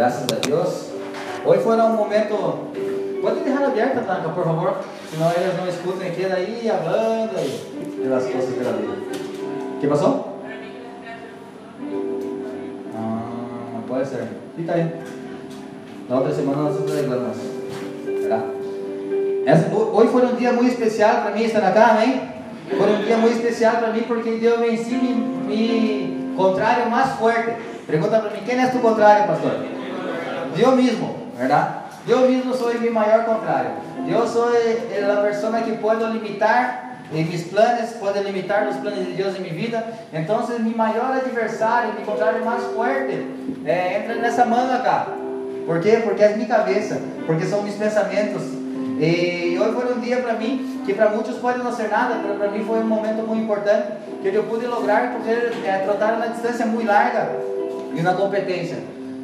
Graças a Deus. Hoje foi um momento. Pode deixar aberta, Tanaka, por favor. Senão eles não escutam aqui daí, falando aí, pelas coisas pela vida. O que passou? Ah, pode ser. Fica aí. Na outra semana nós estamos lembrando. Será? Essa, hoje foi um dia muito especial para mim estar na casa, hein? Foi um dia muito especial para mim porque Deus me ensina me contrário mais forte. Pergunta para mim, quem é tu contrário, pastor? Deus mesmo, verdade? Deus mesmo sou meu maior contrário. Eu sou a pessoa que pode limitar em meus planos, pode limitar os planos de Deus em minha vida. Então, meu maior adversário, meu contrário mais forte, é, entra nessa manga cá. Por quê? Porque é minha cabeça, porque são meus pensamentos. E hoje foi um dia para mim, que para muitos pode não ser nada, mas para mim foi um momento muito importante, que eu pude lograr, porque é, trotar uma distância muito larga e na competência.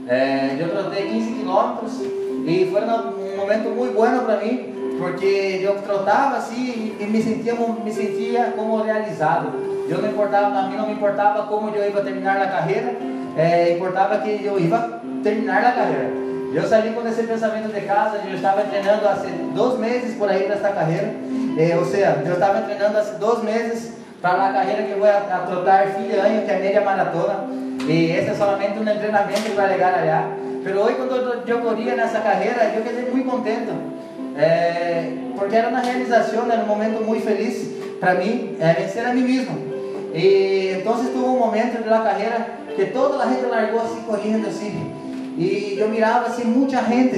É, eu trotei 15 quilômetros e foi um momento muito bom para mim, porque eu trotava assim e me sentia, me sentia como realizado. Eu não importava, a mim não me importava como eu ia terminar na carreira, é, importava que eu ia terminar na carreira. Eu saí com esse pensamento de casa, eu estava treinando há dois meses por aí nessa carreira, eh, ou seja, eu estava treinando há dois meses para a carreira que vou a, a trotar filho ano, que é meia maratona, e esse é somente um treinamento para chegar lá. Mas hoje, quando eu corria nessa carreira, eu fiquei muito contente, é, porque era uma realização, era um momento muito feliz para mim, é, vencer a mim mesmo. E então, tuve um momento da carreira que toda a gente largou assim, correndo assim. E eu mirava assim muita gente,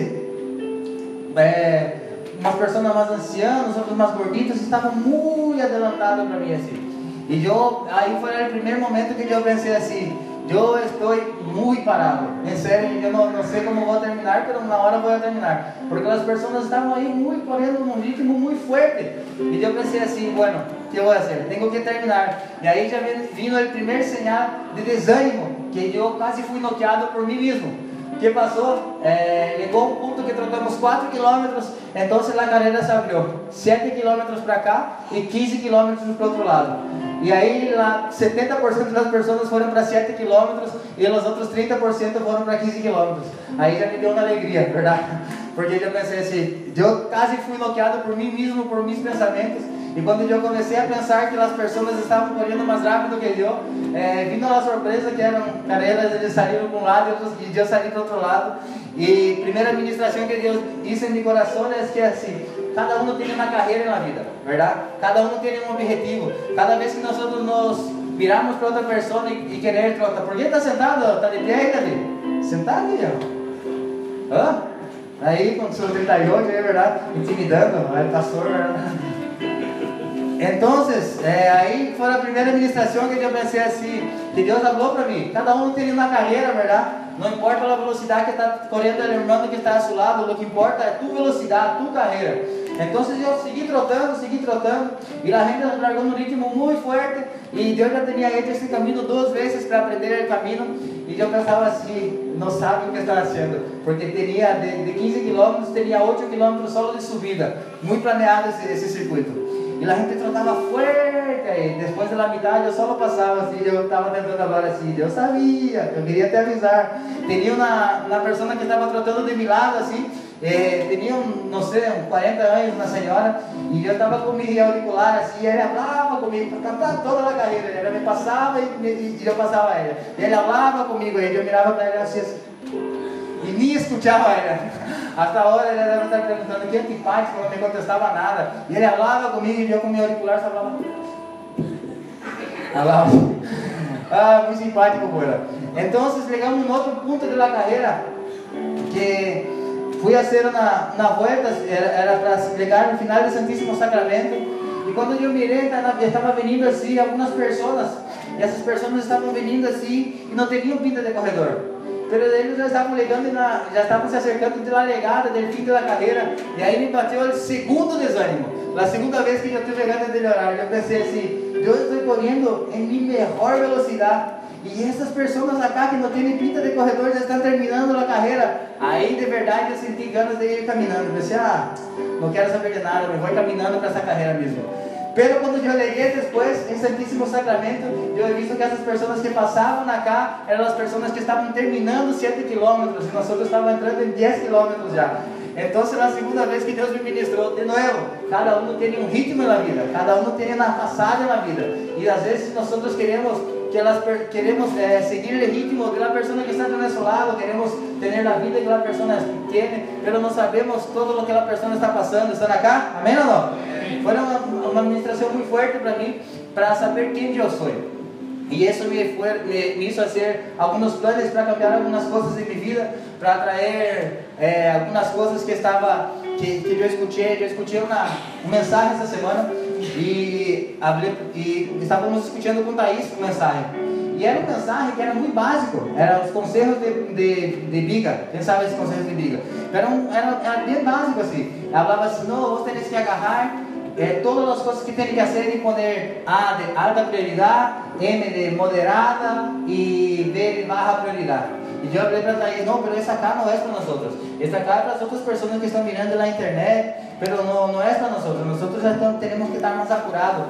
é, umas pessoas mais ancianas, outras mais gorditas, estavam muito adelantados para mim assim. E eu, aí foi o primeiro momento que eu pensei assim, eu estou muito parado. Em sério, eu não, não sei como vou terminar, mas na hora vou terminar. Porque as pessoas estavam aí muito correndo num ritmo muito forte. E eu pensei assim, bueno, o que eu vou fazer? Tenho que terminar. E aí já vindo o primeiro sinal de desânimo, que eu quase fui noqueado por mim mesmo que passou? É, llegó un punto que trotamos 4 kilómetros, entonces la carrera se abrió 7 kilómetros para cá e 15 kilómetros para outro lado. E aí lá, 70% das pessoas foram para 7 kilómetros e os outros 30% foram para 15 kilómetros. Aí já me deu uma alegria, verdade? Porque eu pensei assim, eu quase fui noqueado por mim mesmo, por meus pensamentos. E quando eu comecei a pensar que as pessoas estavam correndo mais rápido que eu, é, vindo a surpresa que eram carelas, eles saíram para um lado e eu saí para outro lado. E primeira administração que Deus disse em meu coração é que assim, cada um tem uma carreira na vida, verdade? Cada um tem um objetivo. Cada vez que nós nos viramos para outra pessoa e, e querer trocar, por que está sentado? Está de pé aí, Davi? Sentado ó. Hã? Aí, com seus 38, é verdade, intimidando, aí pastor, verdade? Então, é, aí foi a primeira administração que eu pensei assim, que Deus falou para mim, cada um tem uma carreira, verdade? Não importa a velocidade que está correndo o irmão que está a seu lado, o que importa é tu velocidade, tu carreira. Então eu segui trotando, segui trotando, e a gente largou num ritmo muito forte, e Deus já tinha feito esse caminho duas vezes para aprender o caminho, e eu pensava assim, não sabe o que está fazendo, porque teria de, de 15 quilômetros, teria 8 quilômetros só de subida, muito planeado esse, esse circuito. E a gente trotava forte aí. Depois da metade eu só passava assim, eu estava tentando falar assim, eu sabia, eu queria te avisar. Tinha uma, uma pessoa que estava trotando de meu lado assim, eh, tinha, um, não sei, uns 40 anos, uma senhora, e eu estava com meu auricular assim, e ele falava comigo, para cantar toda a carreira. Ela me passava e, e, e eu passava a ela. Ele falava comigo, e eu mirava para ele assim, e nem escutava ela. Até a hora ele deve estar perguntando que antipático, não me contestava nada. E ele falava comigo e eu com meu auricular falava. Falava. Ah, muito simpático, porra. Então, chegamos em outro ponto da carreira que fui a ser na, na volta, era, para chegar no final do Santíssimo Sacramento. E quando eu mirei, estava vindo assim algumas pessoas, e essas pessoas estavam vindo assim e não teriam pinta de corredor. Pero eles já estavam ligando, na, já estavam se acercando de la legada, do fim da carreira. E aí me bateu o segundo desânimo. A segunda vez que eu estou chegando naquele horário, eu pensei assim: eu estou correndo em minha melhor velocidade. E essas pessoas acá que não têm pinta de corredor já estão terminando a carreira. Aí de verdade eu senti ganas de ir caminhando. Eu pensei: ah, não quero saber de nada, eu vou caminhando para essa carreira mesmo. Pero quando eu llegué depois em Santíssimo Sacramento, eu visto que essas pessoas que passavam acá eram as pessoas que estavam terminando 7 quilômetros e nós estávamos entrando em 10 quilômetros já. Então, na segunda vez que Deus me ministrou, de novo, cada um tem um ritmo na vida, cada um tem uma passagem na vida. E às vezes nós queremos que elas queremos eh, seguir o ritmo de la persona que está do nosso lado, queremos ter a vida que a persona tem, mas não sabemos todo o que a persona está passando. ¿Estão acá? Amém ou não? Foi uma, uma administração muito forte para mim, para saber quem eu sou. E isso me, foi, me, me hizo fazer alguns planos para cambiar algumas coisas em minha vida, para trazer eh, algumas coisas que estava que, que eu escutei. Eu escutei uma, uma mensagem essa semana e, e estávamos discutindo com Thaís uma mensagem. E era uma mensagem que era muito básico, eram os conselhos de, de, de biga, quem sabe esses conselhos de biga? Era, um, era, era bem básico assim. Ela falava assim, não, vos tenéis que agarrar eh, todas as coisas que tem que fazer e poner A de alta prioridade, M de moderada e B de baixa prioridade. E eu falei para Thaís, não, mas essa cá não é para nós outros. Essa cá é para as outras pessoas que estão mirando na internet, mas não, não é para outros já estamos, temos que estar mais apurados.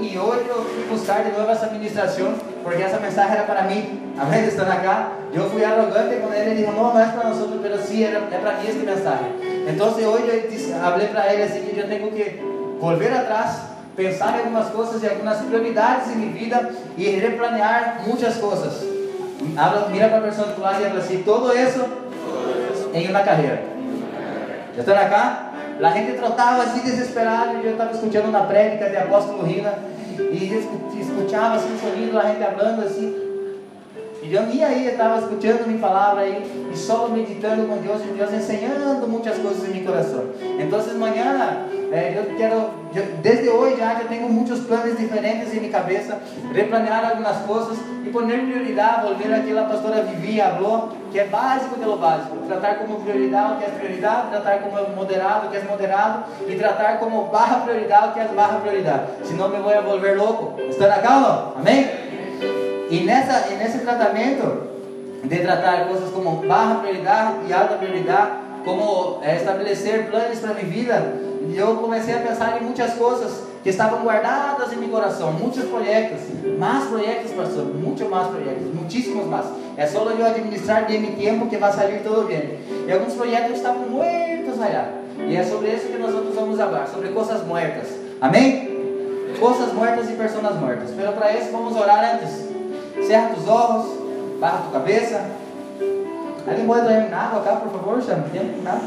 E hoje eu fui buscar de novo essa administração, porque essa mensagem era para mim. Amém? Estão acá. Eu fui arrogante com ele e disse, não, não é para outros, mas sim, era, é para mim esta mensagem. Então hoje eu falei para ele assim que eu tenho que volver atrás pensar em algumas coisas e algumas prioridades em minha vida e replanear muitas coisas. Habla, mira para a pessoa do lado e habla assim: todo isso em uma carreira. Já estão acá? A gente trotava assim desesperado. E eu estava escutando uma prédica de apóstolo Rina e escutava assim, sorrindo, a gente falando assim. E eu ia aí, estava escutando minha palavra aí e só meditando com Deus e Deus ensinando muitas coisas em meu coração. Então, amanhã é, eu quero, eu, desde hoje já eu tenho muitos planos diferentes em minha cabeça, replanear algumas coisas e poner prioridade, volver aquilo que a pastora Vivi falou, que é básico de lo básico, tratar como prioridade o que é prioridade, tratar como moderado o que é moderado e tratar como barra prioridade o que é barra prioridade. Senão me vou volver louco. Está na calma? Amém? E nessa, nesse tratamento de tratar coisas como barra prioridade e alta prioridade, como é, estabelecer planos para minha vida, eu comecei a pensar em muitas coisas que estavam guardadas em meu coração, muitos projetos, mais projetos, pastor, muitos mais projetos, muitíssimos mais. É só eu administrar de meu tempo que vai sair tudo bem. E alguns projetos estavam muertos allá. E é sobre isso que nós vamos falar, sobre coisas mortas. Amém? Coisas mortas e pessoas mortas. Pero para isso vamos orar antes. Cerra os olhos, barra tua cabeça. Alguém pode trazer água cá, por favor? Já não tem nada?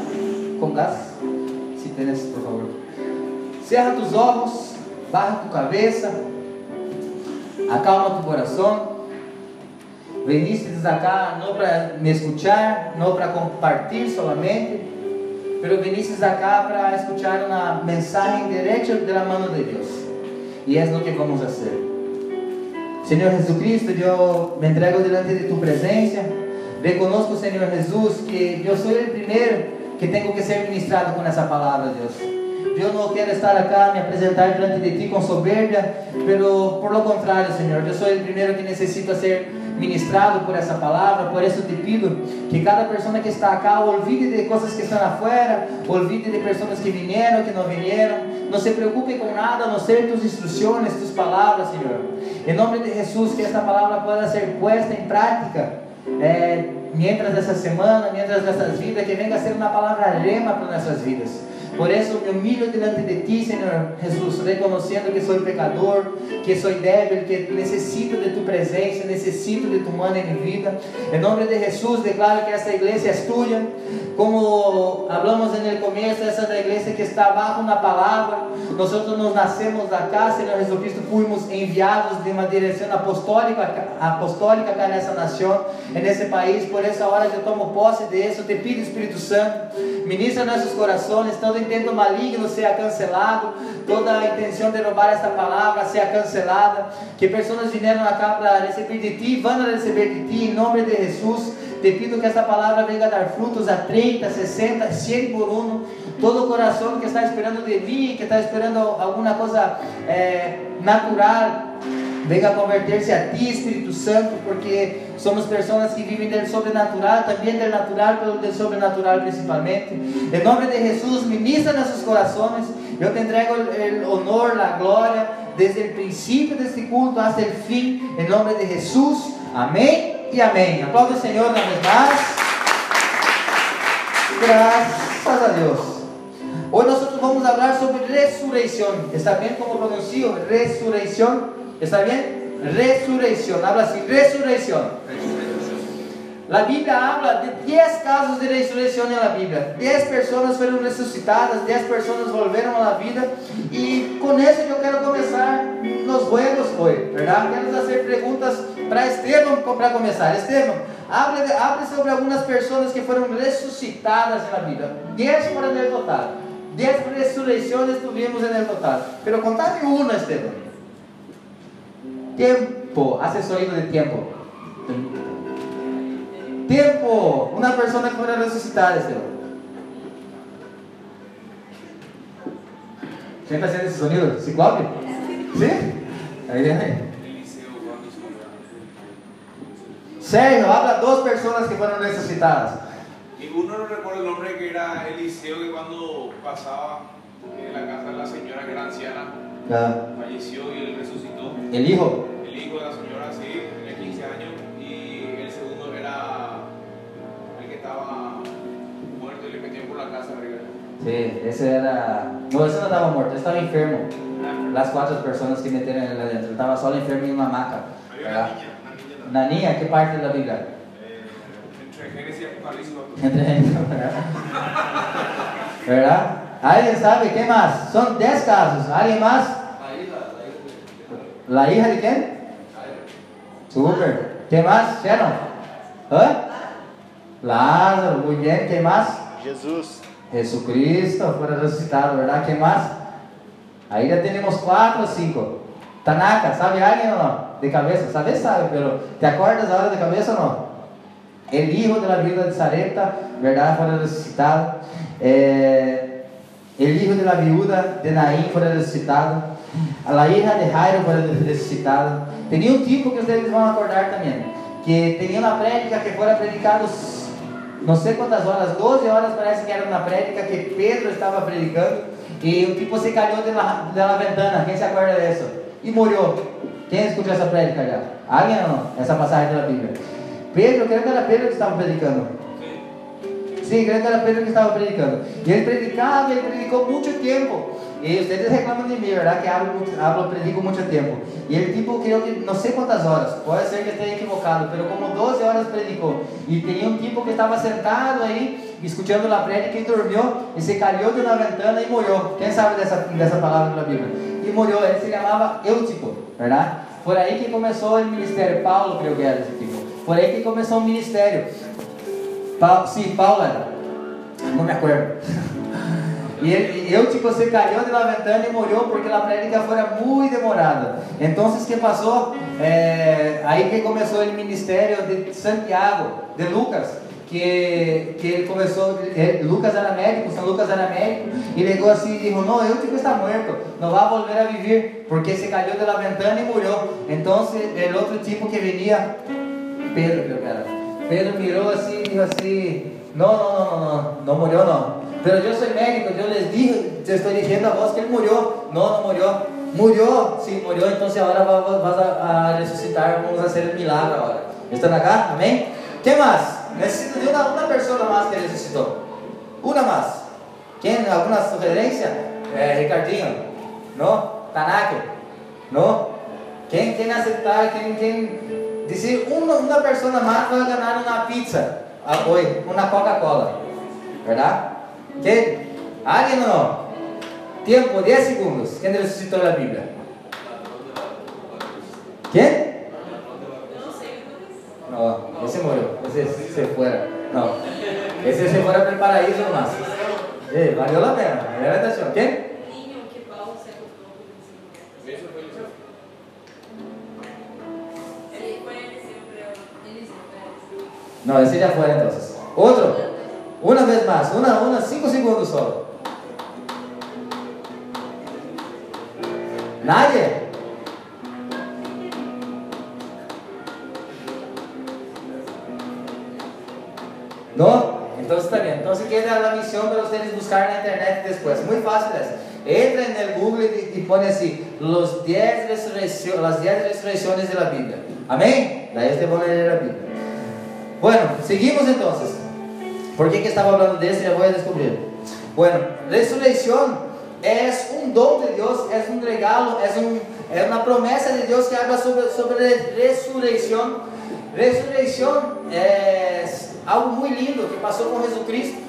Com gás? Tênis, por favor. Cerra tus olhos, barra tu cabeça, acalma tu coração. Veniste acá não para me escuchar, não para compartilhar solamente, pero veniste acá para escuchar uma mensagem direta da mão de Deus. E é o que vamos fazer. Senhor Jesucristo, eu me entrego diante de tu presença. Reconozco, Senhor Jesus, que eu sou o primeiro que tenho que ser ministrado com essa palavra, Deus. Eu não quero estar aqui me apresentar diante de ti com soberbia, pelo por lo contrário, Senhor, eu sou o primeiro que necessita ser ministrado por essa palavra, por isso te pido que cada pessoa que está aqui olvide de coisas que estão afuera, olvide de pessoas que vieram, que não vieram, não se preocupe com nada, a não ser tus instruções, tus palavras, Senhor. Em nome de Jesus, que esta palavra possa ser posta em prática é, mientras dessa semana, mientras dessas vidas, que venga a ser uma palavra rema para nossas vidas. Por isso me humilho diante de ti, Senhor Jesus, reconhecendo que sou pecador, que sou débil, que necessito de tu presença, necessito de tu mano em minha vida. Em nome de Jesus, declaro que esta igreja é tua. Como hablamos no começo, essa é a igreja que está abaixo na palavra. Nós nos nascemos acá, Senhor Jesus Cristo, fomos enviados de uma direção apostólica, apostólica acá nessa nação, nesse país. Por essa hora eu tomo posse disso. Te pido, Espírito Santo, ministra nossos corações, todo intento maligno seja cancelado, toda a intenção de roubar esta palavra seja cancelada, que pessoas vieram acá para receber de ti, vão receber de ti, em nome de Jesus. Te pido que esta palavra venha dar frutos a 30, 60, 100 por um. Todo coração que está esperando de mim, que está esperando alguma coisa é, natural, venga a converter-se a ti, Espírito Santo, porque somos pessoas que vivem do sobrenatural, também do natural, pelo do sobrenatural principalmente. Em nome de Jesus, ministra nossos corações Eu te entrego o honor, a glória, desde o princípio deste culto até o fim, em nome de Jesus. Amém e amém. Aplauda o Senhor uma vez mais. Graças a Deus. Hoje nós vamos falar sobre ressurreição. ¿Está bem como pronuncio? Ressurreição. ¿Está bem? Ressurreição. Habla assim, ressurreição. La Biblia habla de 10 casos de resurrección en la Biblia. 10 personas fueron resucitadas, 10 personas volvieron a la vida. Y con eso yo quiero comenzar los juegos hoy, ¿verdad? Quero hacer preguntas para Esteban para comenzar. Esteban, hable, hable sobre algunas personas que fueron resucitadas en la Biblia. 10 fueron en el total. 10 resurrecciones tuvimos en el total. Pero contame una, Esteban. Tiempo, asesoría de tiempo. Tiempo, una persona que fuera resucitada, Esteban. ¿Quién está haciendo ese sonido? ¿Ciclope? ¿Sí? Ahí viene. Sergio, habla dos personas que fueron resucitadas. Y uno no recuerda el nombre que era Eliseo, que cuando pasaba en la casa de la señora que era anciana, Falleció y él resucitó. El hijo. El hijo de la señora, sí, de 15 años, y el segundo era el que estaba muerto y le metían por la casa arriba. Sí, ese era. No, ese no estaba muerto, estaba enfermo. Las cuatro personas que metieron él adentro. Estaba solo enfermo en una hamaca. Una niña, ¿qué parte de la Biblia? Eh, entre Génesis y Apocalipsis. Entre ¿verdad? ¿Verdad? ¿Alguien sabe qué más? Son 10 casos. ¿Alguien más? ¿La hija de quién? Super. ¿Qué más? Shannon. ¿Eh? Lázaro, muy bien. ¿Qué más? Jesus. Jesucristo fue resucitado, ¿verdad? ¿Qué más? Ahí ya tenemos cuatro o cinco. Tanaka, ¿sabe alguien o no? De cabeza, ¿sabes? Sabe, pero ¿te acuerdas ahora de cabeza o no? El hijo de la viuda de Sarepta, ¿verdad? Fue resucitado. Eh, el hijo de la viuda de Naín fue resucitado. A la hija de Jairo fue resucitada. Tenía un tipo que van a acordar también, que tenía una prédica que fuera predicado não sei quantas horas, 12 horas parece que era uma prédica que Pedro estava predicando e o tipo se caiu de la, de la ventana, quem se acorda disso? E morreu. Quem escutou essa prédica já? Alguém ou não? Essa passagem da Bíblia. Pedro, creio que era Pedro que estava predicando. Sim, que era Pedro que estava predicando. E ele predicava, ele predicou muito tempo. E vocês reclamam de mim, verdade? Que muito- hablo, predico muito tempo. E ele, tipo, creio que não sei quantas horas, pode ser que esteja equivocado, mas como 12 horas predicou. E tinha um tipo que estava sentado aí, escutando a prédica e dormiu, e se caiu de uma ventana e morreu. Quem sabe dessa, palavra da Bíblia? E morreu, ele se chamava Eutico, verdade? Foi aí que começou o ministério. Paulo, creio que era esse tipo. Foi aí que começou o ministério. Paulo, sim, Paulo era. Não me acuerdo. E eu, tipo, se caiu de la ventana e morreu porque a prédica fora muito demorada. Então, o que passou? É, aí que começou o ministério de Santiago, de Lucas, que, que ele começou, eh, Lucas era médico, São Lucas era médico, e ligou assim e disse, não, eu tipo está morto, não vai volver a viver, porque se caiu de la ventana e morreu. Então, o outro tipo que venia, Pedro, que era. Pedro miró así y dijo así, no, no, no, no, no, no murió, no. Pero yo médico, yo les dije, te estoy diciendo a vos que él murió. No, no murió. Murió, sí, murió, entonces ahora va- va- vas a, a vamos a hacer el milagro ahora. ¿Están acá? Amén. ¿Qué más? Necesito de una, una persona que resucitó. Una más. ¿Quién? ¿Alguna sugerencia? Eh, Ricardinho. ¿No? Tanake. ¿No? ¿Quién, quién aceptar? ¿Quién, quién? Dice, una, una persona más va a ganar una pizza ah, hoy, una Coca-Cola. ¿Verdad? ¿Quién? ¿Alguien o no? Tiempo, 10 segundos. ¿Quién resucitó la Biblia? ¿Quién? No, ese murió, ese se fuera. No, ese se fuera para el paraíso nomás. Eh, valió la pena, la. ¿Quién? Ninho que Paulo se No, ese ya fuera entonces. Otro. Una vez más, una, una, cinco segundos solo. Nadie. ¿No? Entonces está bien. Entonces queda la misión para ustedes buscar en la internet después. Muy fácil es. Entra en el Google y, y pone así, los 10 resurrecciones, las 10 resurrecciones de la Biblia. Amén. Ahí te van a leer la Biblia. Bueno, seguimos entonces. ¿Por qué que estaba hablando de eso? Ya voy a descubrir. Bueno, resurrección es un don de Dios, es un regalo, es, un, es una promesa de Dios que habla sobre, sobre resurrección. Resurrección es algo muy lindo que pasó con Jesucristo.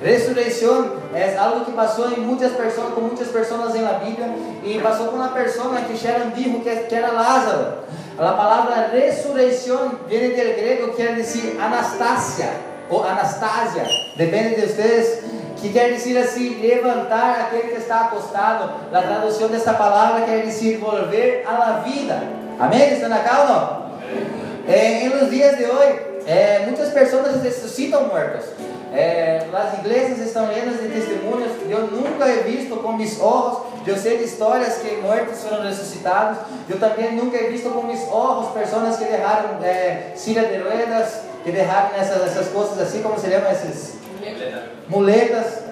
Resurrección es algo que pasó en muchas personas, con muchas personas en la Biblia y pasó con una persona que Sharon dijo que, que era Lázaro. La palabra resurrección viene del griego, quiere decir Anastasia o Anastasia, depende de ustedes, que quer dizer assim, levantar aquele que está acostado. A tradução dessa palavra quer dizer volver à la vida. Amém? Estão ou não? Eh, en los días de hoy, eh, muchas personas resucitan muertos. Eh, las iglesias están llenas de testimonios. Yo nunca he visto con mis ojos. Yo sé de historias que muertos fueron resucitados. Yo también nunca he visto con mis ojos personas que dejaron eh, silla de ruedas, que dejaron essas, essas cosas así, como se llaman esses? Muletas.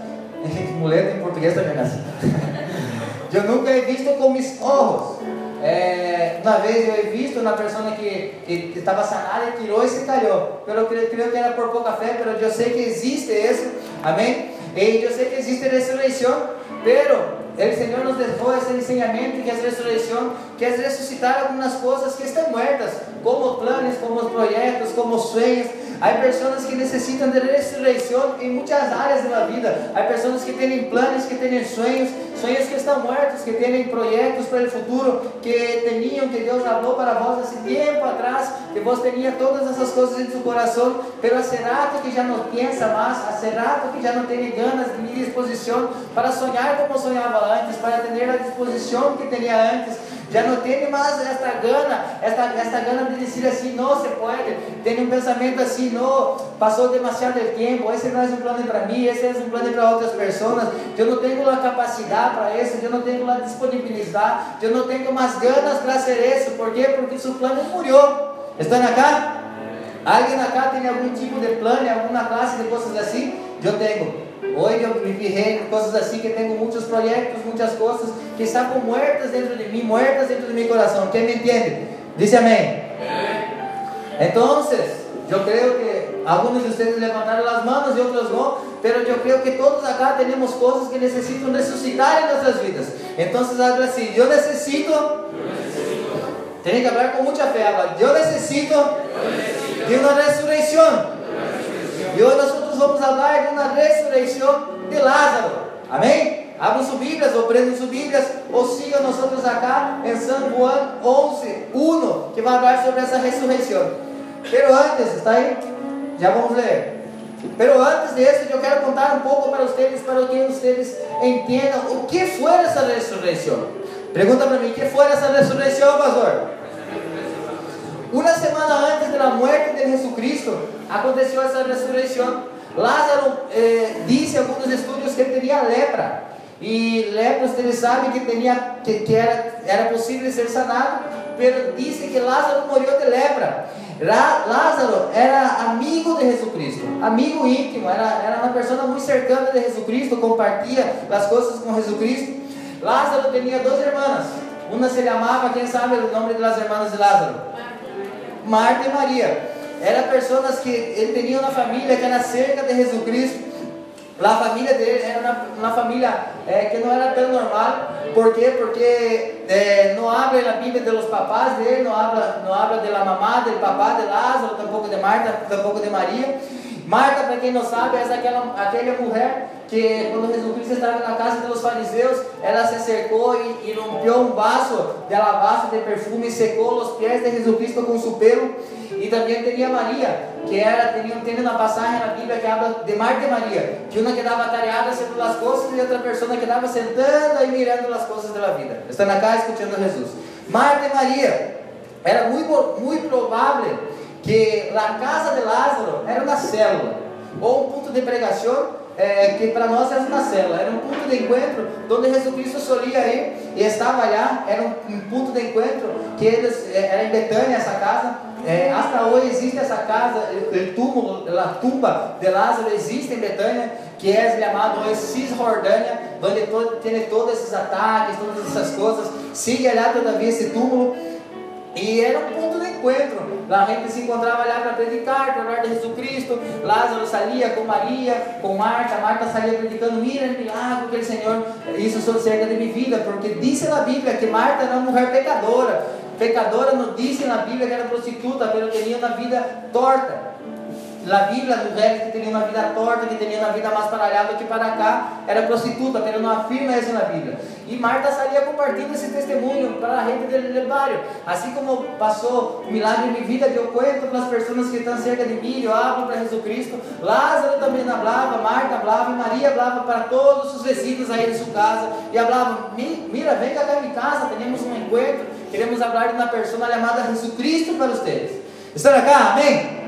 Muleta em português também é assim. Eu nunca he visto com mis ojos. É, uma vez eu he visto uma pessoa que, estava sanada e tirou e se caiu. Eu creio, creio que era por pouca fé, mas eu sei que existe isso. Amém? E eu sei que existe ressurreição. Pero el Señor nos dejó ese enseñamiento que es resurrección, que es resucitar algunas cosas que están muertas, como planes, como proyectos, como sueños. Hay personas que necesitan de resurrección en muchas áreas de la vida. Hay personas que tienen planes, que tienen sueños, sueños que están muertos, que tienen proyectos para el futuro, que tenían, que Dios habló para vos hace tiempo atrás, que vos tenías todas esas cosas en su corazón, pero hace que ya no piensa más, hace rato que ya no tiene ganas ni disposición para soñar como soñaba antes, para tener la disposición que tenía antes. Já não tem mais esta gana, esta, esta gana de dizer assim, não se pode. Tem um pensamento assim, não, passou demasiado tempo, esse não é um plano para mim, esse é um plano para outras pessoas. Eu não tenho a capacidade para isso, eu não tenho a disponibilidade, eu não tenho mais ganas para ser isso. Por quê? Porque seu plano murió. Estão acá? Alguém acá tem algum tipo de plano, alguma classe de coisas assim? Eu tenho. Hoje eu vivi coisas assim que tenho muitos projetos, muitas coisas que estão muertas dentro de mim, muertas dentro de meu coração. Quem me entende? Diz amém. Então, eu creio que alguns de vocês levantaram as mãos e outros não, mas eu creio que todos acá temos coisas que necessitam ressuscitar em nossas vidas. Então, habla assim: Eu necessito. Tem que falar com muita fé. Habla, eu necessito de uma ressurreição. E hoje nós vamos falar de uma ressurreição de Lázaro. Amém? Suas Bíblias ou prendam suas Bíblias ou sigam nós acá em San Juan 11, 1, que vai falar sobre essa ressurreição. Pero antes, está aí? Já vamos ler. Pero antes disso, eu quero contar um pouco para vocês, para que vocês entendam o que foi essa ressurreição. Pergunta para mim, o que foi essa ressurreição, pastor? Uma semana antes da morte de Jesucristo, aconteceu essa ressurreição. Lázaro eh, disse em alguns estudos que tinha lepra. E lepra, vocês sabem que, tinha, que, que era, era possível ser sanado, mas disse que Lázaro morreu de lepra. Lázaro era amigo de Jesucristo, amigo íntimo, era, era uma pessoa muito cercana de Jesucristo, compartilha as coisas com Jesucristo. Lázaro tinha duas irmãs, uma se chamava, quem sabe o nome das irmãs de Lázaro? Marta e Maria. Eram pessoas que ele tinha uma família que era cerca de Jesus Cristo. A família dele era uma, uma família é, que não era tão normal. Por quê? Porque é, não abre a Bíblia dos papás dele, não abre, não abre da mamá, do papá de Lázaro, tampouco de Marta, tampouco de Maria. Marta, para quem não sabe, é aquela, aquela mulher que quando Jesus Cristo estava na casa dos fariseus, ela se cercou e, e rompió um vaso de alabastro de perfume e secou os pés de Jesus Cristo com seu pelo. E também teria Maria, que era, tinha, tem uma passagem na Bíblia que habla de Marta e Maria, que uma quedava tareada sobre as coisas e outra pessoa quedava sentada e mirando as coisas da vida. Está na casa escutando Jesus. Marta e Maria, era muito, muito provável que a casa de Lázaro era uma célula, ou um ponto de pregação é, que para nós era uma célula, era um ponto de encontro onde Jesus Cristo solia ir e estava lá, era um, ponto de encontro que eles, é, era em Betânia essa casa, Eh, hasta hoy existe esa casa, el túmulo, la tumba de Lázaro existe en Betania, que es llamado hoy Cisjordania, donde todo, tiene todos esos ataques, todas esas cosas. Sigue allá todavía ese túmulo. E era um ponto de encontro. A gente se encontrava lá para predicar, para falar de Jesucristo. Lázaro saía com Maria, com Marta. Marta saía predicando: Mira o milagre que o Senhor hizo cerca de minha vida. Porque diz na Bíblia que Marta era uma mulher pecadora. Pecadora não diz na Bíblia que era prostituta, mas tinha uma vida torta. Na Bíblia, mulheres que tinham uma vida torta, que tinham uma vida mais paralhada que para cá, era prostituta, mas não afirma isso na Bíblia. E Marta saía compartilhando esse testemunho para a gente do levário. Assim como passou o milagre minha vida, eu conto para as pessoas que estão cerca de mim, eu hablo para Jesus Cristo. Lázaro também falava, Marta falava, e Maria falava para todos os vizinhos aí de sua casa. E falava, mira, vem cá em casa, temos um encontro, queremos falar de uma pessoa chamada Jesus Cristo para vocês. Estão acá? Amém?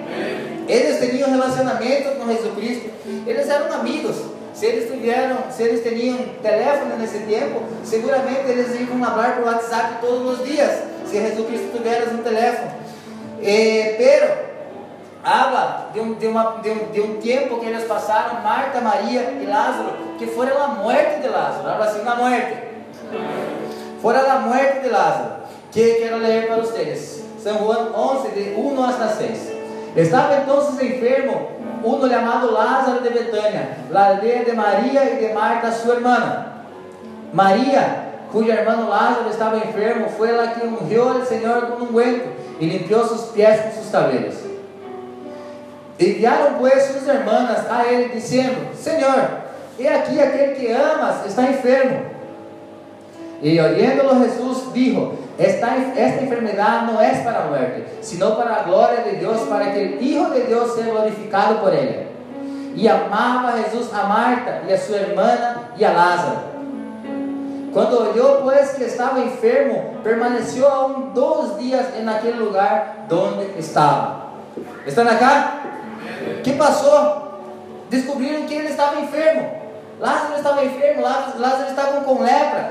Eles tinham relacionamento com Jesus Cristo, eles eram amigos. Se eles tiveram, se eles tinham telefone nesse tempo, seguramente eles iam falar por WhatsApp todos os dias, se Jesus Cristo tivesse um telefone. Eh, pero habla de um, de, uma, de, um, de um tempo que eles passaram, Marta, Maria e Lázaro, que foi a morte de Lázaro. Habla assim, na morte. Foi a morte de Lázaro. Que quero ler para vocês. São Juan 11, de 1 hasta 6. Estaba entonces enfermo uno llamado Lázaro de Betania, la de María y de Marta, su hermana. María, cuyo hermano Lázaro estaba enfermo, fue la que ungió al con un ungüento y limpió sus pies con sus tableros. Enviaron pues sus hermanas a él diciendo, Señor, he aquí aquel que amas está enfermo. Y oyéndolo Jesús dijo, esta, esta enfermedad no es para muerte, sino para la gloria de Dios, para que el Hijo de Dios sea glorificado por ella. E amava Jesus a Marta e a sua irmã e a Lázaro. Quando olhou, pois, que estava enfermo, permaneceu aún dois dias naquele lugar onde estava. Estão acá? que passou? Descobriram que ele estava enfermo. Lázaro estava enfermo, Lázaro estava com lepra.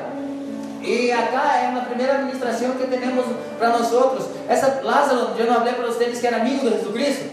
E acá é uma primeira administração que temos para nós outros. Essa Lázaro, eu não falei para vocês que era amigo de Jesus Cristo?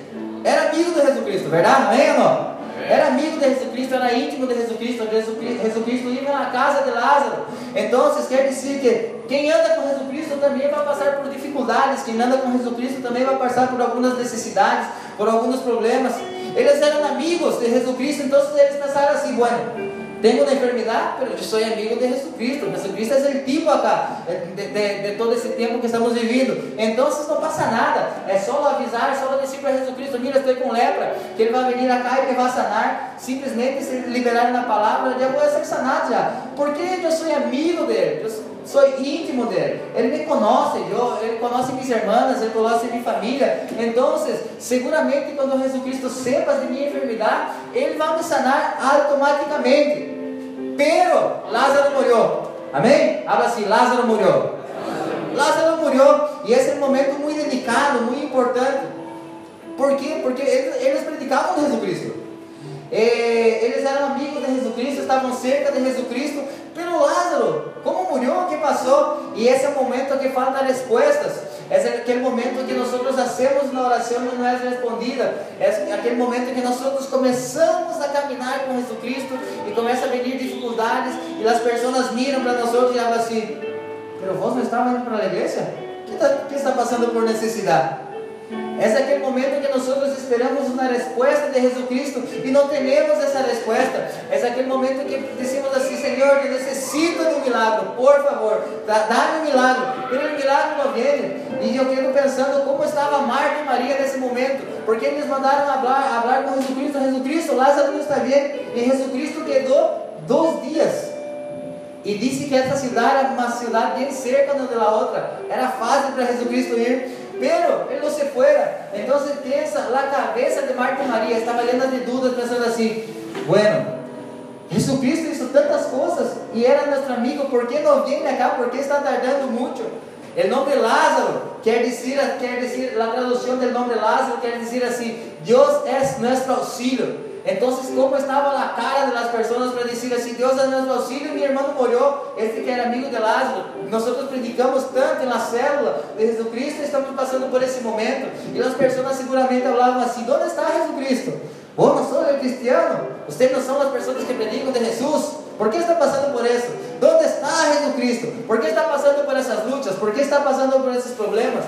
Era amigo de Jesus Cristo, verdade? Amém ou não? Era amigo de Jesus Cristo, era íntimo de Jesus Cristo. Jesus Cristo, Jesus Cristo ia na casa de Lázaro. Então, quer dizer que quem anda com Jesus Cristo também vai passar por dificuldades. Quem anda com Jesus Cristo também vai passar por algumas necessidades, por alguns problemas. Eles eram amigos de Jesus Cristo, então eles pensaram assim: bueno, tenho uma enfermidade, mas eu sou amigo de Jesucristo. Jesucristo é o tipo acá, de, de, de, todo esse tempo que estamos vivendo. Então, não passa nada. É só avisar, é só dizer para Jesucristo: Mira, estou com lepra, que Ele vai vir acá e me vai sanar. Simplesmente se liberar na palavra, já vou ser sanado já. Porque eu sou amigo dele. Eu sou íntimo dele. Ele me conhece, ele conhece minhas irmãs, ele conhece minha família. Então, seguramente, quando Jesus Cristo sepa de minha enfermidade, ele vai me sanar automaticamente. Pero Lázaro murió. Amém? Habla assim: Lázaro murió. Lázaro murió. E esse é um momento muito delicado, muito importante. Por quê? Porque eles, eles predicavam de Jesus Cristo. Eh, eles eram amigos de Jesus Cristo, estavam cerca de Jesus Cristo. Pero Lázaro, como murió? O que passou? E esse é o momento que faltam respostas. É aquele momento que nós hacemos na oração e não é respondida. É aquele momento que nós começamos a caminhar com Jesus Cristo e começa a vir dificuldades e as pessoas miram para nós e falam assim: Pero vos não estava indo para a igreja? O está, está passando por necessidade? É aquele momento que nós esperamos uma resposta de Jesus Cristo e não temos essa resposta. É aquele momento que dizemos assim: Senhor, eu necessito de um milagre, por favor, dá-me um milagre. Pero o milagre não vem. E eu fico pensando como estava Marta e Maria nesse momento, porque eles mandaram falar, falar com Jesus Cristo. Jesus Cristo, Lázaro não está bem, e Jesus Cristo quedou dois dias. E disse que essa cidade era uma cidade bem cerca uma da outra. Era fácil para Jesus Cristo ir. Pero ele não se fuera. Então se pensa, a cabeça de Marta e Maria estava llena de dúvidas, pensando assim: Bueno, Jesucristo hizo tantas coisas e era nosso amigo, ¿por que não vem acá? ¿Por que está tardando muito? O nome Lázaro quer dizer, quer dizer, a tradução do nome Lázaro quer dizer assim: Deus é nosso auxílio. Entonces, ¿cómo estaba la cara de las personas para decir así, Dios da nuestro auxilio, mi hermano murió, este que era amigo de Lázaro, nosotros predicamos tanto en la célula Jesucristo, estamos pasando por ese momento, y las personas seguramente hablaban así, ¿dónde está Jesucristo? Vos no sos el cristiano, ustedes no son las personas que predican de Jesús, ¿por qué está pasando por eso? ¿Dónde está Jesucristo? ¿Por qué está pasando por esas luchas? ¿Por qué está pasando por esos problemas?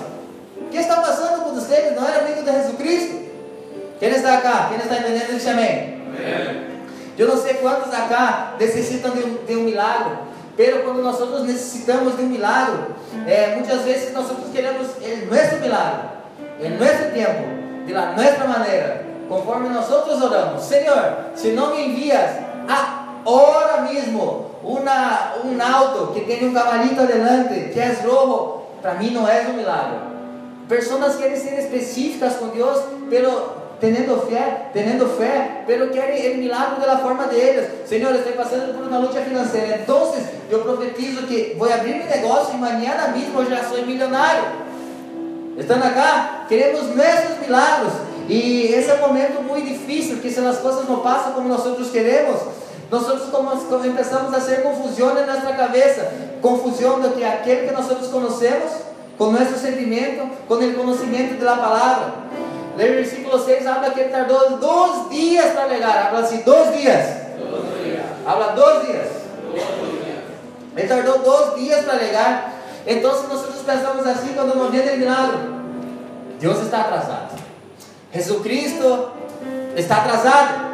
¿Qué está pasando con ustedes? ¿No eran amigos de Jesucristo? ¿Quién está acá? ¿Quién está entendiendo? Dice amén. Yo no sé cuántos acá necesitan de un, de un milagro, pero cuando nosotros necesitamos de un milagro, eh, muchas veces nosotros queremos el nuestro milagro, en nuestro tiempo, de la nuestra manera, conforme nosotros oramos. Señor, si no me envías ahora mismo una, un auto que tiene un caballito adelante, que es rojo, para mí no es un milagro. Personas quieren ser específicas con Dios, pero teniendo fe, teniendo fe, pero quieren el milagro de la forma de ellos. Señor, estoy pasando por una lucha financiera, entonces yo profetizo que voy a abrir mi negocio y mañana mismo ya soy millonario. Están acá, queremos nuestros milagros. Y ese es un momento muy difícil, que si las cosas no pasan como nosotros queremos, como empezamos a hacer confusión en nuestra cabeza, confusión de que aquel que nosotros conocemos, con nuestro sentimiento, con el conocimiento de la palabra. El versículo 6 habla que tardó dos días para llegar. Habla así, dos días. Dos días. Habla. Dos días. Él tardó dos días para llegar. Entonces nosotros pensamos así cuando nos viene milagro. Dios está atrasado. Jesucristo está atrasado.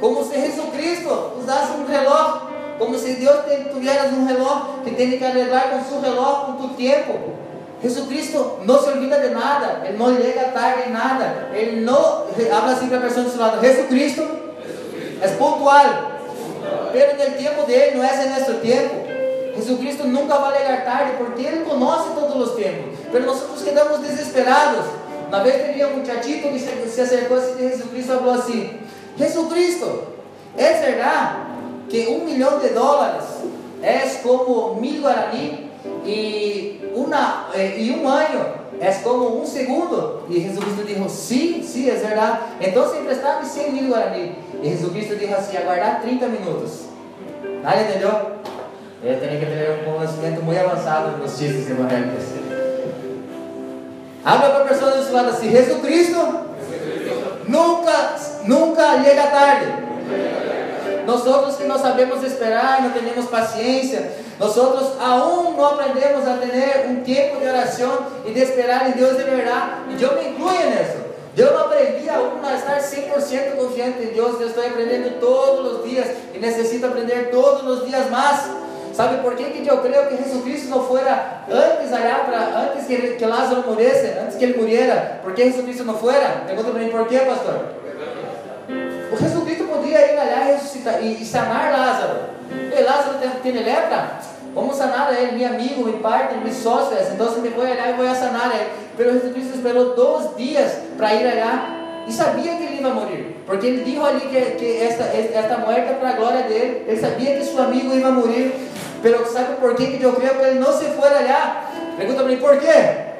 Como si Jesucristo usase un reloj. Como Dios te, tuvieras un reloj que tiene que arreglar con su reloj, con tu tiempo. Jesucristo no se olvida de nada, Él no llega tarde en nada, Él no habla siempre a la persona de su lado. Jesucristo, es puntual, pero en el tiempo de Él no tiempo. Jesucristo nunca va a llegar tarde porque Él conoce todos los tiempos, pero nosotros quedamos desesperados. Una vez tenía un muchachito que se, se acercó a Jesucristo habló así: Jesucristo, ¿es verdad que un millón de dólares es como mil guaraní? y, una, eh, y un año es como un segundo. Y Jesucristo dijo, sí, sí, es verdad. Entonces emprestame 100 mil guaraní. Y Jesucristo dijo así, aguardar 30 minutos. ¿Nadie entendió? Él tenía que tener un conocimiento muy avanzado en los chistes evangélicos. Habla para personas de su lado así, Jesucristo nunca, nunca llega tarde. Nosotros que no sabemos esperar, no tenemos paciencia, nosotros aún no aprendemos a tener un tiempo de oración y de esperar en Dios de verdad, y yo me incluyo en eso. Yo no aprendí aún a estar 100% confiante en Dios, yo estoy aprendiendo todos los días y necesito aprender todos los días más. ¿Sabe por qué que yo creo que Jesucristo no fuera antes allá, para, antes que, que Lázaro muriese, antes que él muriera? ¿Por qué Jesucristo no fuera? Pregunta para mí, ¿por qué, pastor? O Jesucristo podía ir allá y resucitar y, y sanar Lázaro. E Lázaro tiene lepra, vamos sanar a mi amigo, mi partner, mi socio, entonces me voy allá voy a sanar a él. Pero Jesucristo esperó dos días para ir allá y sabía que él iba a morir, porque él dijo allí que, que esta, esta muerte para la gloria de él, él sabía que su amigo iba a morir, pero ¿sabe por que yo creo que él no se fue allá? Pregúntame, ¿por qué?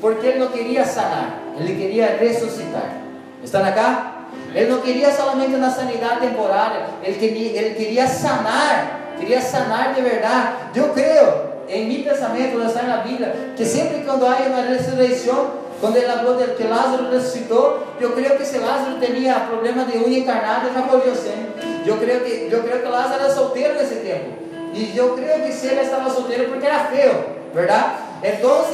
Porque él no quería sanar, él quería resucitar. ¿Están acá? Él no quería solamente una sanidad temporária, ele queria, ele queria sanar, queria sanar de verdade. Eu creio, em meu pensamento, está na Bíblia, que sempre quando há uma ressurreição, quando ele falou que Lázaro ressuscitou, eu creio que se Lázaro tinha problema de unha encarnada, já morreu sempre. Eu creio que, eu creio que Lázaro era solteiro nesse tempo. E eu creio que se ele estava solteiro porque era feio, verdade? Então,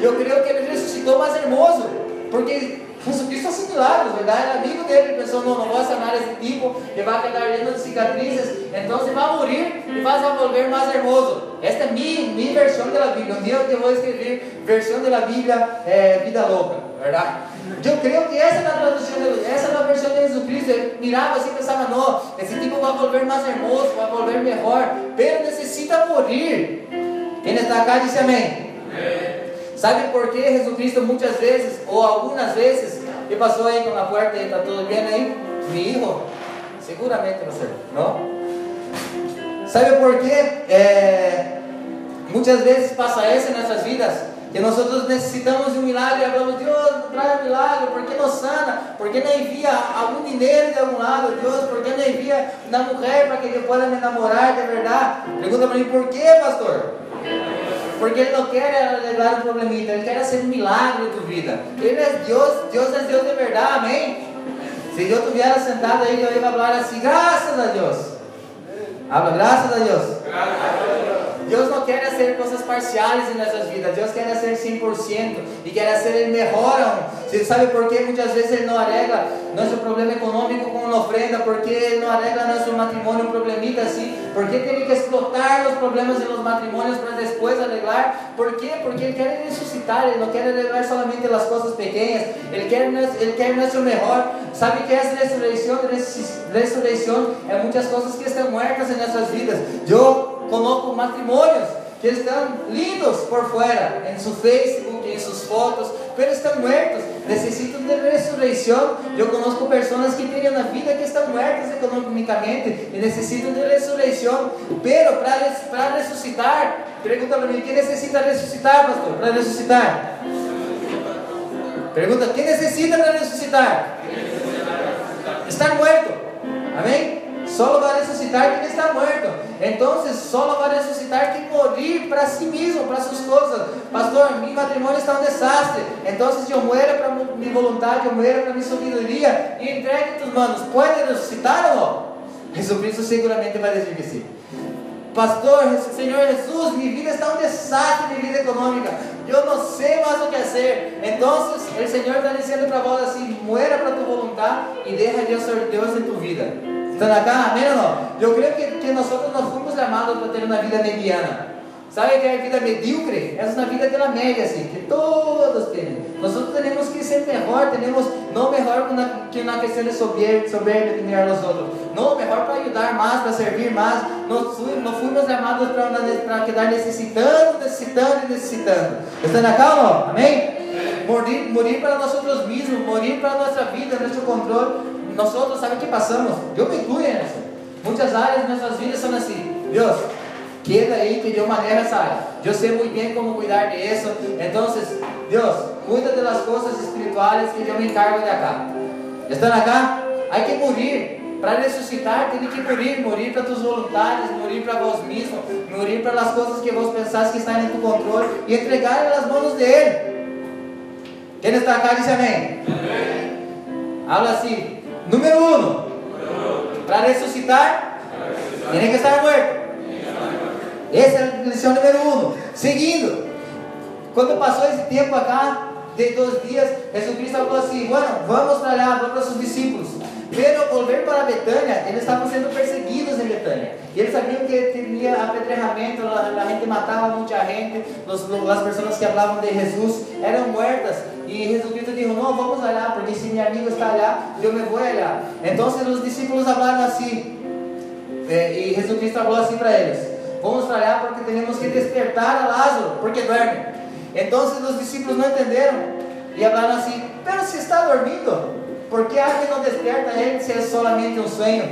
eu creio que ele ressuscitou mais hermoso, porque Jesucristo hace milagros, ¿verdad? El amigo de él pensó, no, no voy a sanar a este tipo, le va a quedar lleno de cicatrices, entonces va a morir y vas a volver más hermoso. Esta es mi, mi versión de la Biblia. Un día te voy a escribir versión de la Biblia, eh, vida loca, ¿verdad? Yo creo que esa es la traducción, de, esa es la versión de Jesucristo. Él miraba así y pensaba, no, ese tipo va a volver más hermoso, va a volver mejor, pero necesita morir. ¿Quién está acá? Dice amén. amén. ¿Sabe por qué Jesucristo muchas veces o algunas veces, qué pasó ahí con la puerta? ¿Está todo bien ahí? Mi hijo, seguramente no sé, ¿no? ¿Sabe por qué? Eh, muchas veces pasa eso en nuestras vidas. Que nosotros necesitamos de un milagro y hablamos, Dios, trae un milagro, ¿por qué no sana? ¿Por qué no envía algún dinero de algún lado? Dios, ¿por qué no envía una mujer para que yo pueda me enamorar de verdad? Mí, ¿por qué, pastor? Porque Ele não quer arreglar um problemita, Ele quer fazer um milagre em tua vida. Ele é Deus, Deus é Deus de verdade, amém? Se eu estivesse sentado aí, eu ia falar assim, graças a Deus. Habla, graças a Deus. Deus não quer fazer coisas parciais em nossas vidas, Deus quer fazer 100% e quer fazer melhor. Você sabe por que muitas vezes Ele não arregla nosso problema econômico com uma ofrenda? Porque Ele não arregla nosso matrimônio problemita assim? Porque tem que explotar os problemas de los matrimônios para depois arreglar? Por quê? Porque Ele quer ressuscitar, Ele não quer arreglar somente as coisas pequenas, Ele quer, ele quer nosso melhor. Sabe que essa ressurreição, ressurreição é muitas coisas que estão muertas em nossas vidas. Eu coloco matrimônios que estão lindos por fora, em seu Facebook, em suas fotos, mas estão muertos, necessitam de ressurreição. Eu conheço pessoas que têm na vida que estão muertas economicamente e necessitam de ressurreição, pero para ressuscitar, pergunta para mim, quem necessita ressuscitar, pastor? Para ressuscitar? Pergunta, quem necessita para ressuscitar? Estar muerto. Amém? Solo vai ressuscitar quem está morto. Então, solo vai ressuscitar quem morir para si mesmo, para suas coisas. Pastor, meu matrimônio está um desastre. Então, eu muero para minha vontade, eu muero para minha sabedoria e entregue tus manos. Pode ressuscitar ou não? Jesus Cristo seguramente vai dizer que sim. Pastor, Senhor Jesus, minha vida está um desastre, minha vida econômica. Eu não sei mais o que fazer. Então, o Senhor está dizendo para vós assim: muera para tu vontade e deixa Deus ser Deus em tu vida. ¿Están acá? Amén o no? Yo creo que, que nosotros nos fuimos llamados para tener una vida mediana. ¿Sabe que hay vida medíocre? Es una vida de la media, así, que todos tienen. Nosotros tenemos que ser mejor, tenemos, no mejor que una, que una cuestión de soberbia, soberbia de mirar a los otros. No, mejor para ayudar más, para servir más. Nos, nos fuimos llamados para, quedar necesitando, necesitando y necesitando. ¿Están acá o no? Morir, morir para nosotros mismos, morir para nuestra vida, nuestro control. Nós outros, sabe o que passamos? Eu me incluo nessa. Muitas áreas de nossas vidas são assim. Deus, queda aí que eu manejo essa área. Eu sei muito bem como cuidar disso. Então, Deus, cuida das coisas espirituais que eu me encargo de acá. Estão acá? Há que morrer. Para ressuscitar, tem que morrer. Morrer para tus voluntários, morrer para vós mesmos, morrer para as coisas que vos pensás que estão em tu controle e entregar nas mãos dele. Quem está acá diz amém. amém. Habla assim. Número uno, para resucitar, tiene que estar muerto. Essa é a lição número um. Seguindo, quando passou esse tempo acá, de dois dias, Jesus Cristo falou assim: Bueno, vamos para lá, vamos para os discípulos. Pero volver para Betânia, eles estavam sendo perseguidos em Betânia. E eles sabiam que tinha apedrejamento, a, gente matava muita gente, as pessoas que falavam de Jesus eram mortas. E Jesus Cristo disse: Não, vamos lá, porque se meu amigo está lá, eu me vou lá. Então os discípulos falaram assim, eh, e Jesus Cristo falou assim para eles: Vamos para lá porque temos que despertar a Lázaro, porque dorme. Então os discípulos não entenderam e falaram assim: Pero se está dormindo. ¿Por qué alguien no despierta a él si es solamente un sueño?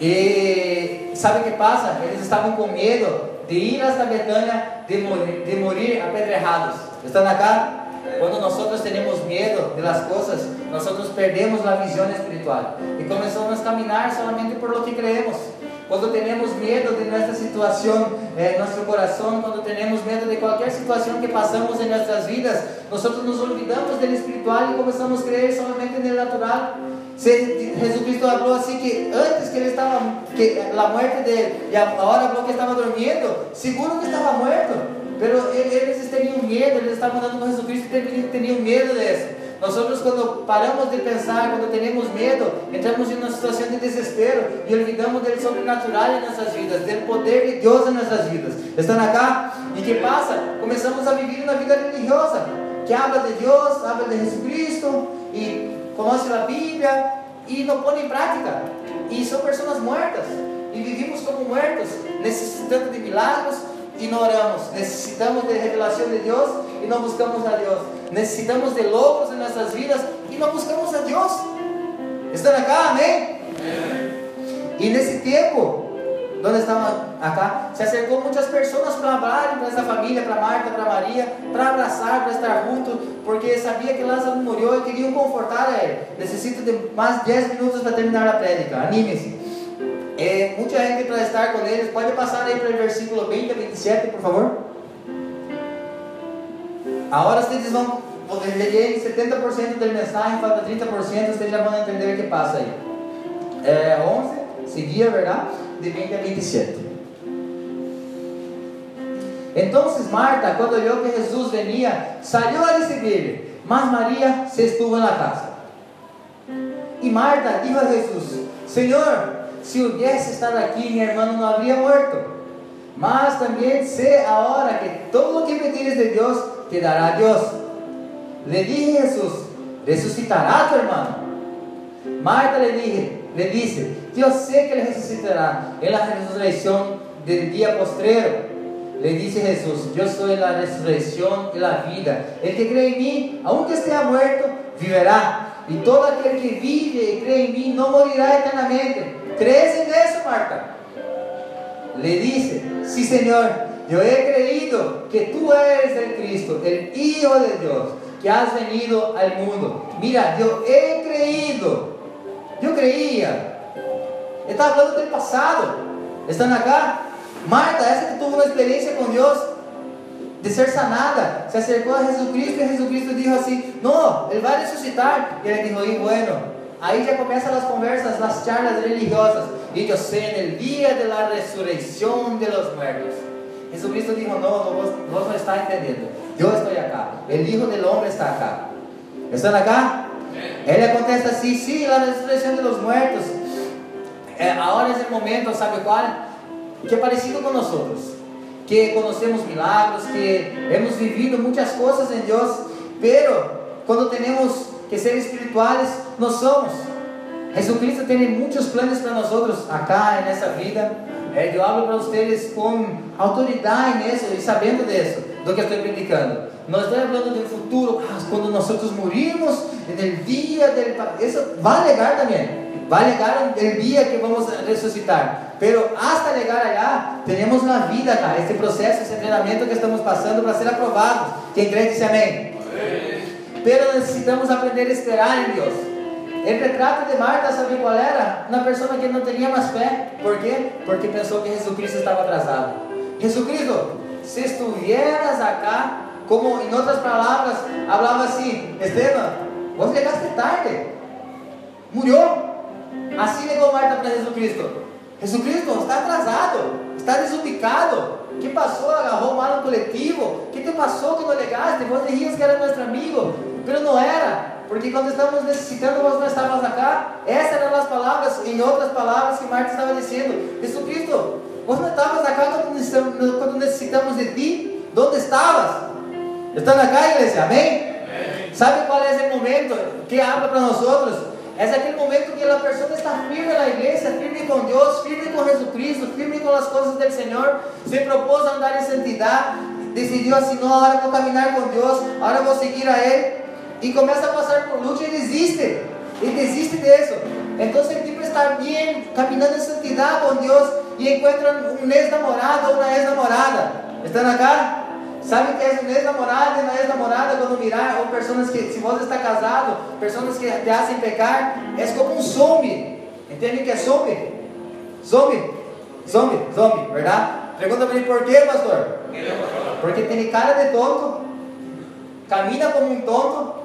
E sabe o que passa? Eles estavam com medo de ir hasta Betânia, de morir, de morir apedrejados. Estão acá? Quando nós temos medo de coisas, nós perdemos a visão espiritual e começamos a caminhar solamente por lo que creemos. Quando temos medo de nossa situação, eh, coração, quando temos medo de qualquer situação que passamos em nossas vidas, nós nos olvidamos do espiritual e começamos a crer somente no natural. Jesus Cristo falou assim que antes que ele estava, que a morte dele, e agora falou que estava dormindo, seguro que estava morto. Pero eles teriam medo, eles estavam andando com Jesus Cristo e teriam medo disso. Nós quando paramos de pensar, quando temos medo, entramos em uma situação de desespero e olvidamos do sobrenatural em nossas vidas, do poder de Deus em nossas vidas. Estão acá? E que passa? Começamos a viver uma vida religiosa, que habla de Deus, habla de Jesucristo, e conhece a Bíblia, e não põe em prática. E são pessoas mortas. E vivimos como mortos, necessitando de milagros, e não oramos. Necessitamos de revelação de Deus e não buscamos a Deus. Necessitamos de logros em nossas vidas e não buscamos a Deus. Estão acá, amém? E nesse tempo, donde estaban acá, se acercó muchas personas para hablar para esa familia, para Marta, para María, para abrazar, para estar juntos, porque sabía que Lázaro murió y querían confortar a él. Necesito de más 10 minutos para terminar la prédica, anímese. Eh, mucha gente para estar con ellos, pode passar aí para o versículo 20 a 27, por favor. Agora vocês vão, eu peguei 70% da mensagem, falta 30%, vocês já vão entender o que passa aí. É, 11, seguia, verdade? De 20 a 27. Entonces Marta, cuando oyó que Jesús venía, salió a recibirle, mas María se estuvo en la casa. Y Marta dijo a Jesús, Señor, si hubiese estado aquí, mi hermano no habría muerto. Mas también sé ahora que todo lo que pedires de Dios, te dará Dios. Le dije Jesús, resucitará tu hermano. Marta le dije, le dice, yo sé que le resucitará en la resurrección del día postrero. Le dice Jesús, yo soy la resurrección y la vida. El que cree en mí, aunque esté muerto, viverá. Y todo aquel que vive y cree en mí no morirá eternamente. ¿Crees en eso, Marta? Le dice, sí Señor, yo he creído que tú eres el Cristo, el Hijo de Dios, que has venido al mundo. Mira, yo he creído, yo creía. Está hablando del pasado. Están acá. Marta, essa que tuvo uma experiência com Deus, de ser sanada, se acercou a Jesucristo e Jesucristo disse assim: Não, Ele vai ressuscitar. E ele disse: Y bueno, aí já começam as conversas, as charlas religiosas. E eu sei, no dia de la resurreição de los muertos. Jesucristo disse: Não, não vos, vos não está entendendo. Eu estou acá. O Hijo del Hombre está acá. ¿Estão acá? Ele acontece assim: Sim, sí, la resurreição de los muertos. Agora é o momento, sabe qual? que é parecido com nós que conhecemos milagros, que hemos vivido muitas coisas em Deus, pero quando temos que ser espirituales, nós somos. Jesucristo tem muitos planos para nós acá nessa vida. Eh, eu hablo para vocês com autoridade nisso e sabendo disso, do que estou predicando. Não estou falando do futuro, ah, quando nós morimos, no dia del. Isso vai legal também. Va a llegar el día que vamos a resucitar. Pero hasta llegar allá, tenemos una vida acá, este proceso, este entrenamiento que estamos pasando para ser aprobados. ¿Quién cree que dice amén? Pero necesitamos aprender a esperar en Dios. El retrato de Marta, ¿sabe cuál era? Una persona que no tenía más fe. ¿Por qué? Porque pensó que Jesucristo estaba atrasado. Jesucristo, si estuvieras acá, como en otras palabras, hablaba así, Esteban, vos llegaste tarde. Murió. Assim negou Marta para Jesus Cristo. Jesus Cristo está atrasado, está desubicado. que passou? Agarrou mal coletivo. que te passou que não legaste? Vos dizias que era nosso amigo, mas não era. Porque quando estamos necessitando, nós não estávamos acá. Essas eram as palavras, em outras palavras, que Marta estava dizendo. Jesus Cristo, vos não estavas acá quando necessitamos de ti? Onde estavas? Estão acá, igreja? Amém? Amém? Sabe qual é esse momento que habla para nós outros? É aquele momento que a pessoa está firme na igreja, firme com Deus, firme com Jesucristo, firme com as coisas do Senhor, se propôs a andar em santidade, decidiu assim, não, agora vou caminhar com Deus, agora vou seguir a Ele, e começa a passar por luta e desiste, e desiste disso. Então, ele tipo está bem, caminhando em santidade com Deus, e encontra um ex-namorado ou uma ex-namorada. Estão acá? Sabe que é um ex-namorado e uma ex-namorada quando mirar, ou pessoas que, se você está casado, pessoas que te hacen pecar, é como um zombie. Entende que é zombie? Zombie? Zombie, zombie, verdade? Pergunta para mim por quê, pastor? Porque tem cara de tonto, camina como um tonto,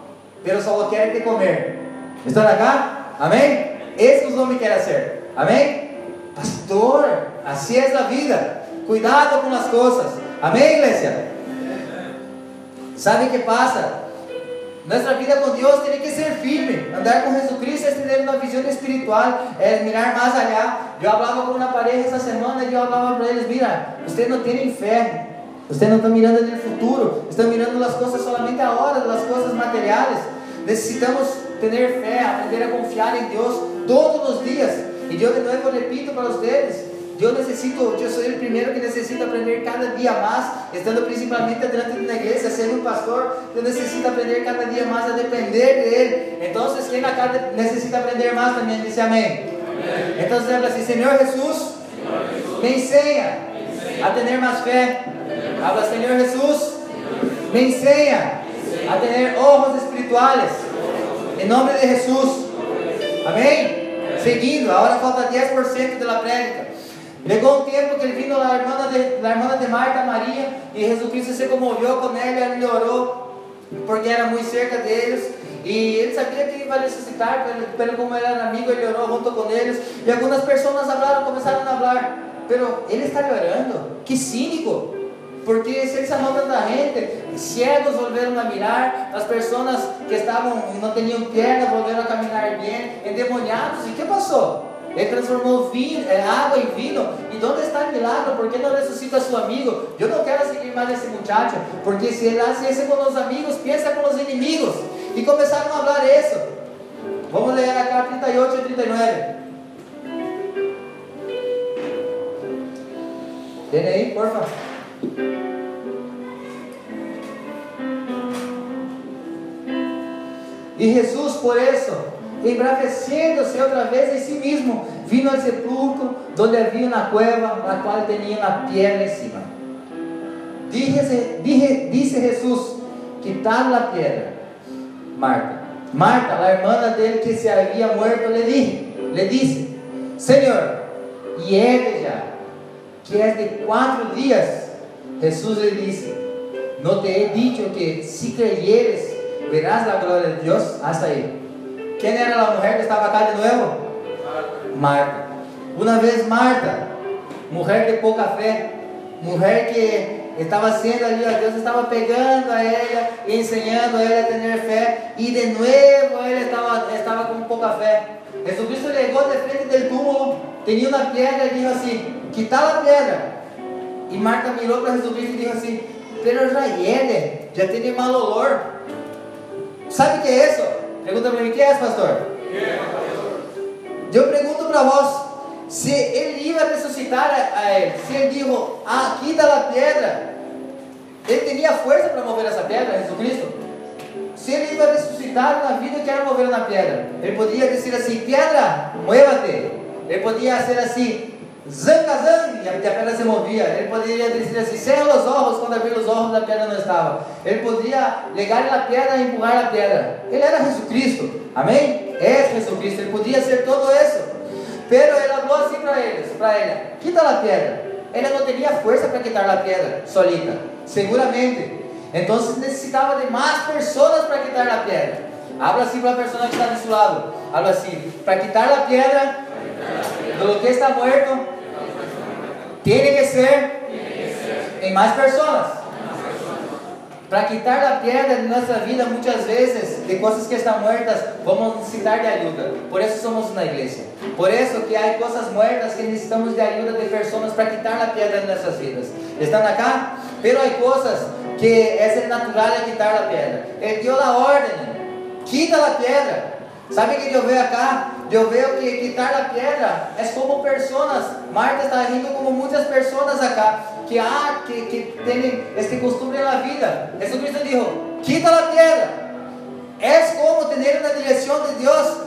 pero só quer te comer. Estão acá? Amém? Esse os homens querem ser. Amém? Pastor, assim é a vida. Cuidado com as coisas. Amém, igreja? ¿Sabe qué pasa? Nuestra vida con Dios tiene que ser firme. Andar con Jesucristo es tener una visión espiritual, es mirar más allá. Yo hablaba con una pareja esa semana y yo hablaba para ellos, mira, ustedes no tienen fe. Ustedes no están mirando el futuro, están mirando las cosas solamente ahora, las cosas materiales. Necesitamos tener fe, aprender a confiar en Dios todos los días. Y yo de nuevo repito para ustedes, eu necessito, eu sou o primeiro que necessita aprender cada dia mais, estando principalmente dentro de uma igreja, sendo um pastor, eu necessito aprender cada dia mais a depender dele. Então, quem acá necessita aprender mais também, disse amém. amém. Então, lembra assim, Senhor Jesus, Me enseña a tener más fe. Habla, Señor Jesús, me enseña a tener ojos espirituales. En nombre de Jesús. Amém? Seguindo, agora falta 10% da prédica. Chegou um tempo que ele vino a irmã de, a irmã de Marta, Maria, e Jesus Cristo se comoveu com ela, ele orou, porque era muito cerca deles. E ele sabia que ia ressuscitar, pelo, pelo como ele era amigo, ele orou junto com eles. E algumas pessoas falaram, começaram a falar, pero ele está orando, que cínico. Porque se ele sanó tanta gente, ciegos volveram a mirar, as pessoas que estavam não tinham pernas volveram a caminhar bem, endemoniados. E que passou? Ele transformou vinho, é, água em vinho. E onde está o milagre? ¿Por que não ressuscita a seu amigo? Eu não quero seguir mais esse muchacho, porque se ele hace com os amigos, pensa com os inimigos. E começaram a falar isso. Vamos ler acá 38 e 39. Tem aí, por favor. E Jesus, por isso, embravecendo-se outra vez em si mesmo, vino ao sepulcro, donde havia uma cueva, na qual tinha uma pedra em cima. Disse, disse, disse Jesus, quitar a pedra. Marta, Marta, a irmã dele que se havia muerto, le, dije, le disse, Senhor, e ele já, que é de quatro dias, Jesus lhe disse, não te he dicho que se creyeres, verás a glória de Deus? Hasta aí. Quem era a mulher que estava cá de novo? Marta. Uma vez Marta, mulher de pouca fé, mulher que estava sendo ali, ó, Deus estava pegando a ela e ensinando a ela a ter fé, e de novo ela estava, estava com pouca fé. Jesucristo chegou de frente do túmulo, tinha uma pedra e disse assim: quitar a pedra. E Marta mirou para Jesus e disse assim: Pero já ele, já tem mal olor. Sabe o que é isso? Pergunta para mim: o que é isso, pastor? Eu pergunto para vós: se ele ia ressuscitar a, a ele, se ele disse, ah, quita a pedra, ele teria força para mover essa pedra, Jesus Cristo? Se ele ia ressuscitar na vida que era mover na pedra, ele podia dizer assim: pedra, muévate. Ele podia ser assim: Zanga, zang, e a pedra se movia. Ele poderia dizer assim: cerra os olhos, quando abrir os olhos, a pedra não estava. Ele podia ligar a pedra e empurrar a pedra. Ele era Jesus Cristo, amém? É Jesus Cristo, ele podia ser todo isso. Pero ele falou assim para eles: para ele, quita a pedra. Ele não teria força para quitar a pedra solita, seguramente. Então necessitava de mais pessoas para quitar a pedra. Habla assim para a pessoa que está do seu lado. Habla assim: para quitar a pedra do que está muerto, tem que ser em mais pessoas. Para quitar a pedra de nossa vida, muitas vezes, de coisas que estão muertas, vamos necessitar de ajuda. Por isso somos uma igreja. Por isso que há coisas muertas que necessitamos de ajuda de pessoas para quitar a pedra de nossas vidas. Estão acá? Pero há coisas que é natural quitar a pedra. Ele deu a ordem. Quita a pedra. Sabe que eu vejo acá? Eu vejo que quitar a pedra é como pessoas. Marta está rindo como muitas pessoas acá que há que, que têm este costume na vida. Jesus Cristo disse: quita a pedra. É como ter uma direção de Deus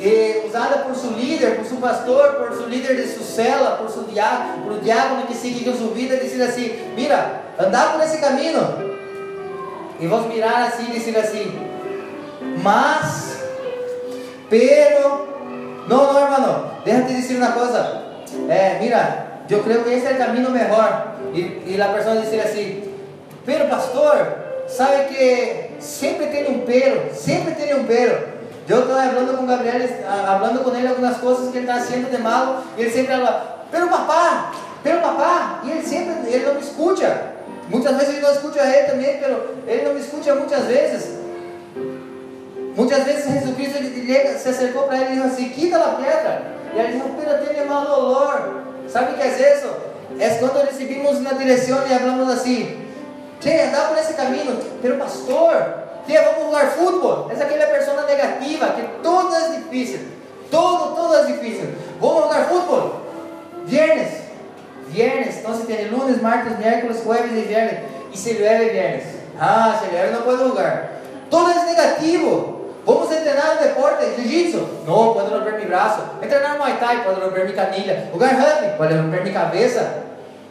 eh, usada por seu líder, por seu pastor, por seu líder de sua cela, por seu diácono, por o diácono que sigue sua vida, dizer assim: mira, andar por esse caminho. E vamos mirar assim dizer assim: mas Pero, no, no, hermano, déjate decir una cosa. Eh, mira, yo creo que ese es el camino mejor. Y, y la persona dice así, pero pastor, sabe que siempre tiene un pero, siempre tiene un pero. Yo estaba hablando con Gabriel, hablando con él algunas cosas que él está haciendo de malo, y él siempre habla, pero papá, pero papá, y él siempre, él no me escucha. Muchas veces yo no escucho a él también, pero él no me escucha muchas veces. Muitas vezes Jesucristo ele se acercou para ele e disse assim: quita a pedra. E ele disse: pero tiene mal olor. Sabe o que é isso? É quando recebemos na direção e falamos assim: que andar por esse caminho, pero pastor, que vamos jogar futebol. Essa é aquela pessoa negativa que tudo é difícil, todo, todo é difícil. Vamos jogar futebol. Viernes, viernes, então se tem lunes, martes, miércoles, jueves e viernes. E se llueve viernes. Ah, se llueve não pode jogar. Todo é negativo. Vamos treinar no deporte. jiu-jitsu? No, puedo romper mi brazo. Entrenar Muay Thai, puedo romper mi canilla. Jugar rugby, puedo romper mi cabeça.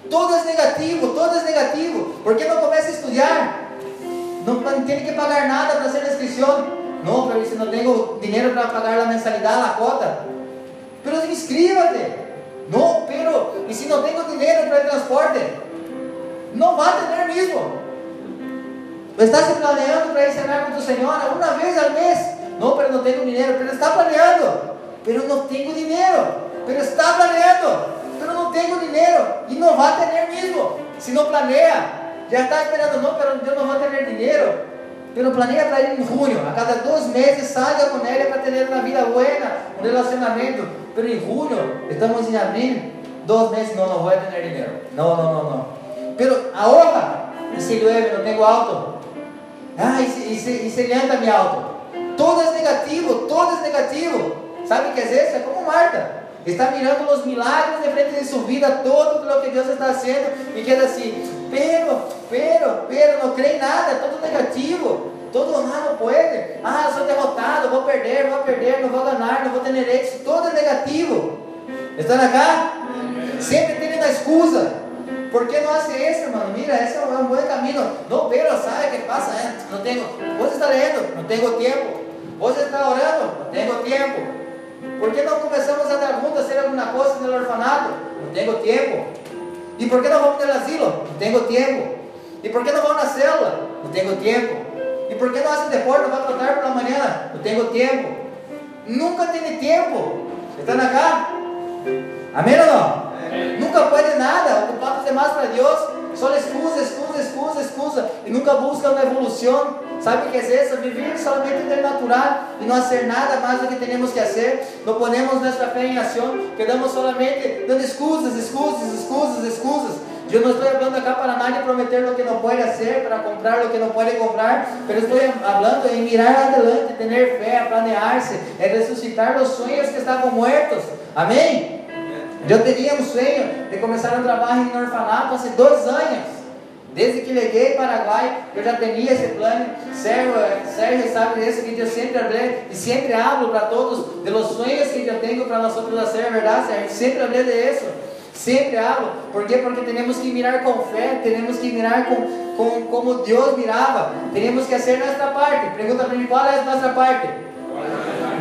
Todo es negativo, todo es negativo. ¿Por qué no comienza a estudiar? No, no tiene que pagar nada para hacer la inscripción. No, pero si no tengo dinero para pagar la mensalidad, la cuota. Pero inscríbete. No, pero, ¿y si no tengo dinero para transporte? No va a mismo. Estás planeando para ir a cenar con tu señora una vez al mes. No, pero no tengo dinero. Pero está planeando. Pero no tengo dinero. Pero está planeando. Pero no tengo dinero. Y no va a tener mismo. Si no planea. Está esperando. No, pero yo no voy a tener dinero. Pero planea para ir en junio. A cada dos meses salga con ella para tener una vida buena, un relacionamiento. Pero en junio, estamos en abril, dos meses, no voy a tener dinero. No, no, no, no. Pero y si llueve, no tengo auto. Ah, y se, y se, mi auto. Todo es negativo, todo es negativo. ¿Sabe qué es eso? Es como Marta. Está mirando los milagros de frente de su vida, todo lo que Dios está haciendo, y queda así, pero, pero, pero, no cree nada, todo negativo. Todo ah, não pode. Ah, sou derrotado, vou perder, vou perder, não vou ganhar, não vou ter êxito. Todo é negativo. Estão acá? Sempre tem uma excusa. ¿Por qué no hace eso, hermano? Mira, ese es un buen camino. No, pero ¿sabe qué pasa? Eh? No tengo, vos está leyendo, no tengo tiempo. Vos está orando, no tengo tiempo. ¿Por qué no comenzamos a dar juntos a hacer alguna cosa en el orfanato? No tengo tiempo. ¿Y por qué no vamos al asilo? No tengo tiempo. ¿Y por qué no vamos a una célula? No tengo tiempo. ¿Y por qué no hacen deporte? Va a tratar por la mañana? No tengo tiempo. Nunca tiene tiempo. ¿Están acá? ¿Amén o no? Nunca puede nada, ocupado demás para Dios, solo excusa, excusa, excusa, excusa, y nunca busca una evolución. ¿Sabe qué es eso? Vivir solamente del natural y no hacer nada más de lo que tenemos que hacer. No ponemos nuestra fe en acción, quedamos solamente dando excusas, excusas, excusas, excusas. Yo no estoy hablando acá para nadie prometer lo que no puede hacer, para comprar lo que no puede comprar, pero estoy hablando en mirar adelante, tener fe, planearse, en resucitar los sueños que estaban muertos. Amén. Eu teria um sonho de começar um trabalho em orfanato há dois anos. Desde que cheguei Paraguai, eu já tinha esse plano. Sérgio, Sérgio sabe disso que eu sempre falei e sempre hablo para todos de los sonhos que eu tenho para nós outros hacer, verdade, Sérgio? Sempre falei de isso. Sempre hablo. ¿Por quê? Porque temos que mirar com fé, temos que mirar com, com como Deus mirava. Temos que fazer nossa parte. Pergunta para mim qual é a nossa parte.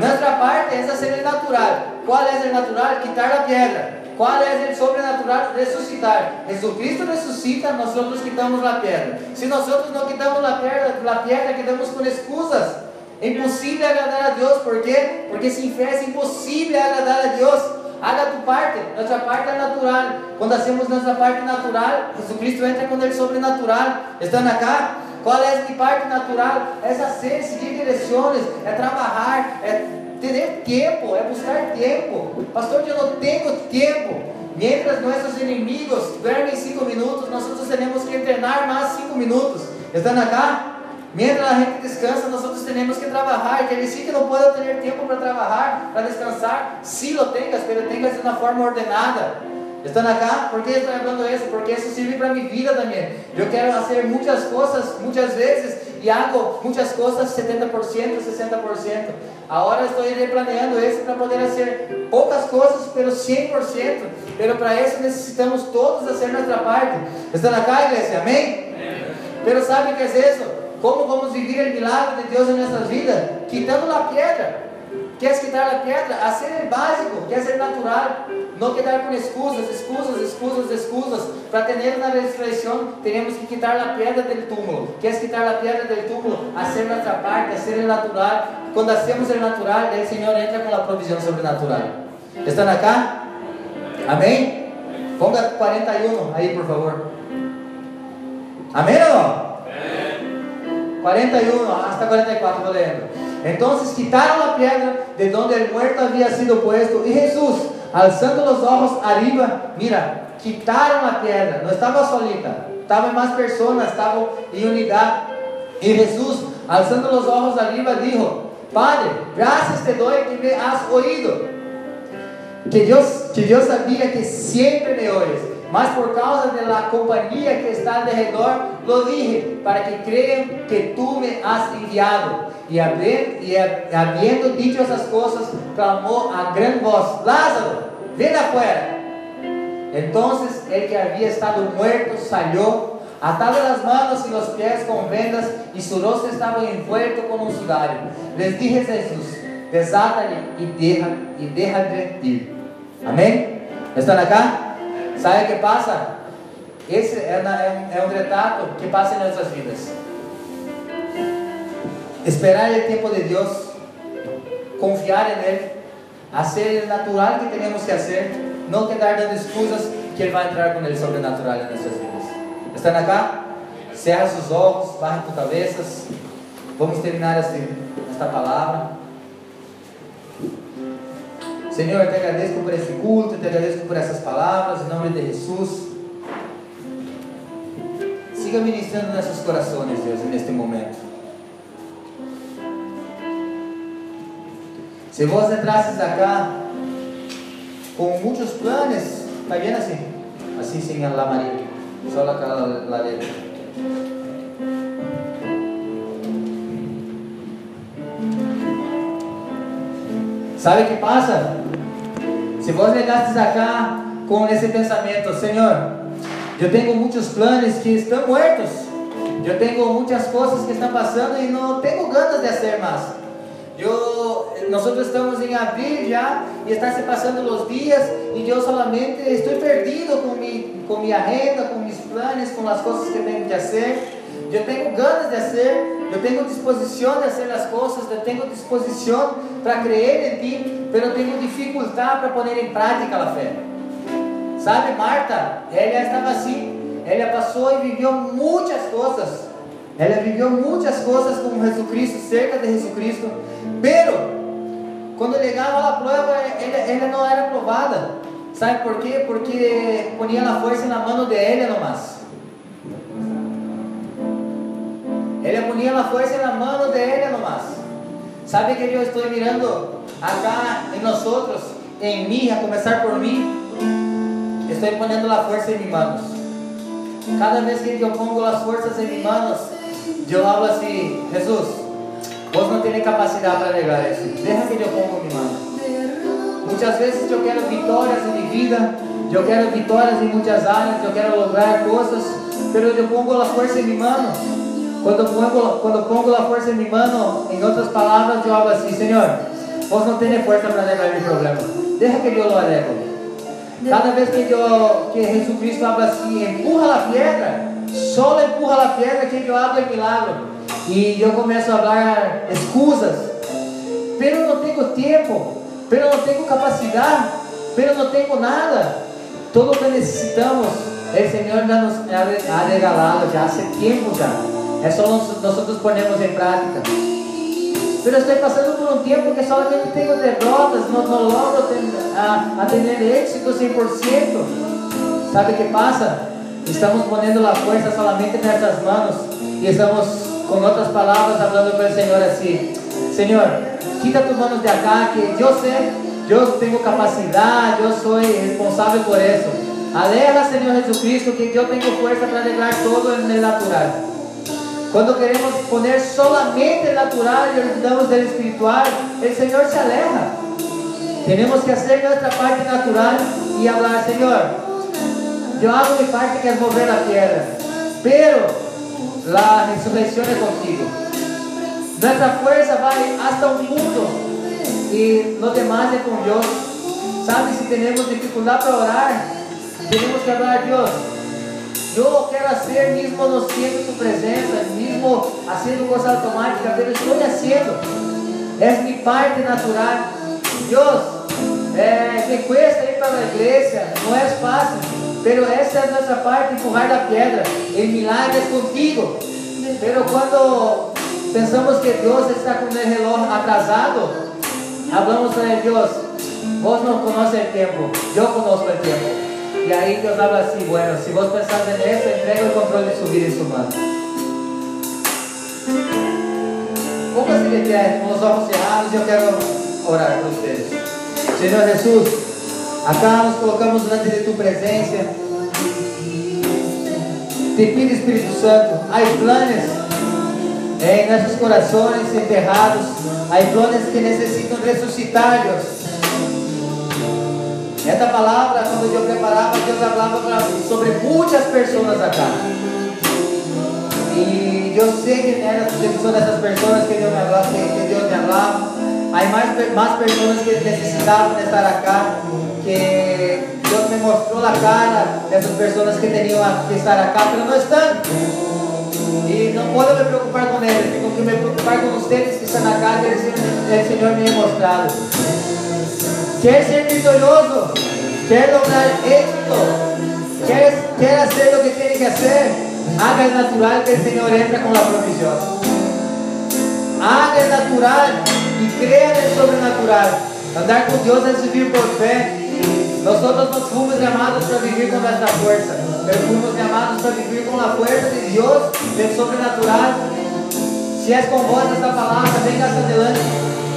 Nuestra parte es hacer el natural. ¿Cuál es el natural? Quitar la piedra. ¿Cuál es el sobrenatural? Resucitar. Jesucristo resucita, nosotros quitamos la piedra. Si nosotros no quitamos la piedra, la piedra quedamos con excusas. É impossível agradar a Deus, por quê? Porque fé é impossível agradar a Deus. Haga tu parte, nossa parte é natural. Quando hacemos nossa parte natural, Jesucristo entra quando é sobrenatural. Estão acá? Qual é a parte natural? É hacer, seguir direções, é trabalhar, é ter tempo, é buscar tempo. Pastor, eu não tenho tempo. Mientras nossos inimigos dormem cinco minutos, nós temos que treinar mais cinco minutos. Estão acá? Mientras a gente descansa, nós temos que trabalhar. Quer dizer que não pode ter tempo para trabalhar, para descansar. Si lo tengas, pero tengas de uma forma ordenada. Estão acá? ¿Por que estou falando isso? Porque isso serve para minha vida também. Eu quero fazer muitas coisas, muitas vezes, e hago muitas coisas 70%, 60%. Agora estou replaneando isso para poder fazer poucas coisas pelo 100%. Pero para isso necessitamos todos fazer nossa parte. Estão acá? Amém? Pero sabe o que é isso? Como vamos viver o milagre de Deus em nossas vidas? Quitando a pedra. Quer quitar a pedra? A ser básico, quer ser natural. Não quedar com excusas, excusas, excusas, excusas. Para ter uma ressurreição, temos que quitar a pedra do túmulo. Quer quitar a pedra do túmulo? A ser nossa parte, a ser natural. Quando hacemos o natural, o Senhor entra com a provisão sobrenatural. Estão acá? Amém? Ponga 41 aí, por favor. Amém ou não? 41, hasta 44, vou lendo. Entonces quitaron la piedra de donde el muerto había sido puesto. Y Jesús, alzando los ojos arriba, mira, quitaron la piedra. No estaba solita, estaban más personas, estaban en unidad. Y Jesús, alzando los ojos arriba, dijo, Padre, gracias te doy que me has oído. Que yo, que yo sabía que siempre me oyes. Mas por causa de la compañía que está alrededor, lo dije, para que crean que tú me has enviado. Y, habi- y ha- habiendo dicho esas cosas, clamó a gran voz, Lázaro, ven afuera. Entonces el que había estado muerto salió, atado las manos y los pies con vendas, y su rostro estaba envuelto con un sudario. Les dije Jesús, desátale y deja, déjale ir. Amém? Estão acá? Sabe o que passa? Esse é, é é um retrato que passa em nossas vidas. Esperar o tempo de Deus, confiar em Ele, fazer o natural que temos que fazer, não quedar dando excusas que Ele vai entrar com Ele sobrenatural em nossas vidas. Estão acá? Cerra seus olhos, barra tus cabeças. Vamos terminar este, esta palavra. Senhor, eu te agradeço por esse culto, eu te agradeço por essas palavras, em nome de Jesus. Siga ministrando nossos corações, Deus, neste momento. Se vos entrasses acá com muitos planos, está bem assim? Assim sem a Maria, só aquela la letra. Sabe o que passa? Se vos llegastes acá com esse pensamento, Senhor, eu tenho muitos planos que estão mortos, eu tenho muitas coisas que estão passando e não tenho ganas de fazer mais. Eu, nós estamos em abril já e está se passando os dias e eu solamente estou perdido com, mi, com minha renda, com meus planos, com as coisas que tenho que fazer. Eu tenho ganas de fazer, eu tenho disposição de fazer as coisas, eu tenho disposição para crer em Ti, mas eu tenho dificuldade para pôr em prática a fé. Sabe, Marta, ela estava assim, ela passou e viveu muitas coisas. Ela viveu muitas coisas com Jesus Cristo, cerca de Jesus Cristo, pero quando chegava a prova, ela, ela não era aprovada. Sabe por quê? Porque ponia a força na mão de ela nomás. Ela ponia a força na mão de ela nomás. Sabe que eu estou mirando acá em nós outros, em mim, a começar por mim, estou ponendo a força em minhas manos. Cada vez que eu pongo as forças em minhas manos, eu falo assim, Jesus, vos não tem capacidade para negar isso. Deixa que eu pongo minha mano. Muitas vezes eu quero vitórias em minha vida, eu quero vitórias em muitas áreas, eu quero lograr coisas, mas eu pongo a força em minha mano. Quando pongo, quando pongo a força em minha mano, em outras palavras, eu falo assim, Senhor, vos não tem força para negar meu problema. Deixa que eu lo arreglo. Cada vez que, eu, que Jesus Cristo habla assim, empurra a pedra, só empurra a pedra que eu hablo em milagre. E eu começo a falar excusas. Pero eu não tenho tempo, pero eu não tenho capacidade, pero eu não tenho nada. Tudo que necessitamos, o Senhor já nos ha regalado já há tempo já. É só nós, nós ponemos em prática. Pero estou passando por um tempo que solamente tenho derrotas, não, não logro a, a ter êxito 100%. Sabe o que passa? Estamos ponendo a força solamente nessas manos e estamos, com outras palavras, falando para o Senhor assim: Senhor, quita tus manos de acá, que eu sei, eu tenho capacidade, eu sou responsável por isso. Aleja, Senhor Jesucristo, que eu tenho força para arreglar todo no natural. Quando queremos poner solamente el natural y olvidamos del espiritual, el Señor se aleja. Tenemos que hacer nuestra parte natural y hablar, Señor, yo hago mi parte que es mover la tierra, pero la resurrección es contigo. Nuestra fuerza va hasta un punto y lo demás es con Dios. ¿Sabes? Si tenemos dificultad para orar, tenemos que hablar a Dios. Yo quiero hacer mismo no siento tu presencia, mismo haciendo cosas automáticas, pero estoy haciendo. Es mi parte natural. Dios, eh, me cuesta ir para la iglesia, no es fácil, pero esa es nuestra parte, empurrar la piedra. El milagre es contigo. Pero cuando pensamos que Dios está con el reloj atrasado, hablamos para Dios, vos no conoces el tiempo, yo conozco el tiempo. E aí Deus habla assim, bueno, se vos pensar nisso, entrega o controle de sua vida em sua mão. Póngase de pé, com os olhos cerrados, eu quero orar por vocês. Senhor Jesus, acá nos colocamos diante de Tu presença Te pido, Espíritu Santo, hay planes en nuestros corazones enterrados, hay planes que necesitan resucitarlos. Esta palavra, quando eu preparava, Deus falava pra- sobre muitas pessoas acá. E eu sei que eras são dessas pessoas que Deus me hablava, que, Deus me hablava. Há mais, mais pessoas que necessitavam de estar acá, que Deus me mostrou a cara dessas pessoas que tinham que estar acá, mas não estão. E não posso me preocupar com eles, tenho que me preocupar com vocês que estão acá, que o Senhor me ha mostrado. Quer ser vitorioso, quer lograr éxito, quer, quer hacer lo que tiene que hacer, haga el natural que el Señor entra con la provisión. Haga el natural y crea en el sobrenatural. Andar con Dios es vivir por fe. Nosotros nos fuimos llamados para vivir con nuestra fuerza, pero fuimos llamados para vivir con la fuerza de Dios, del sobrenatural. Si es con vos esta palabra, venga hasta adelante.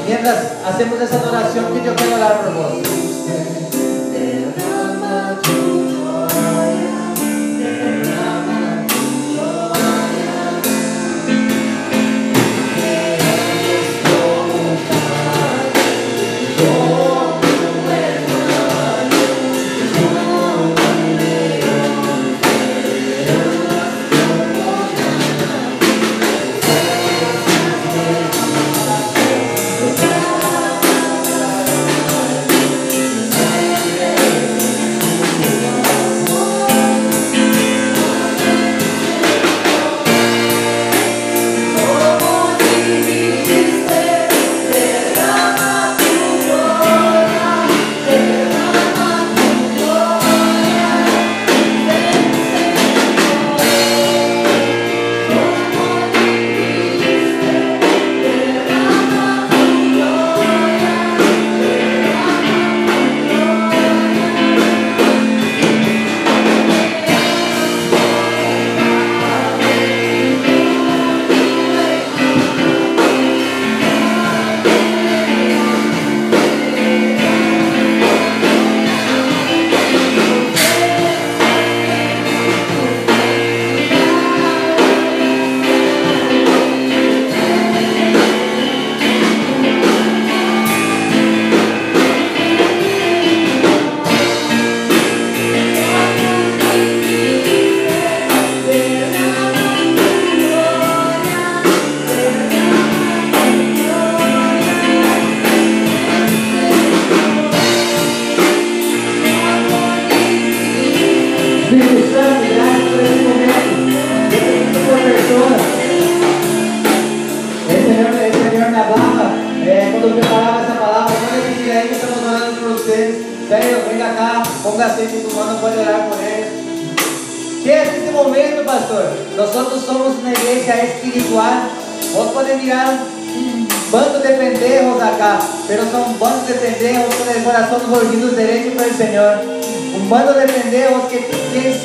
Mientras hacemos esa adoración que yo quiero orar por vos.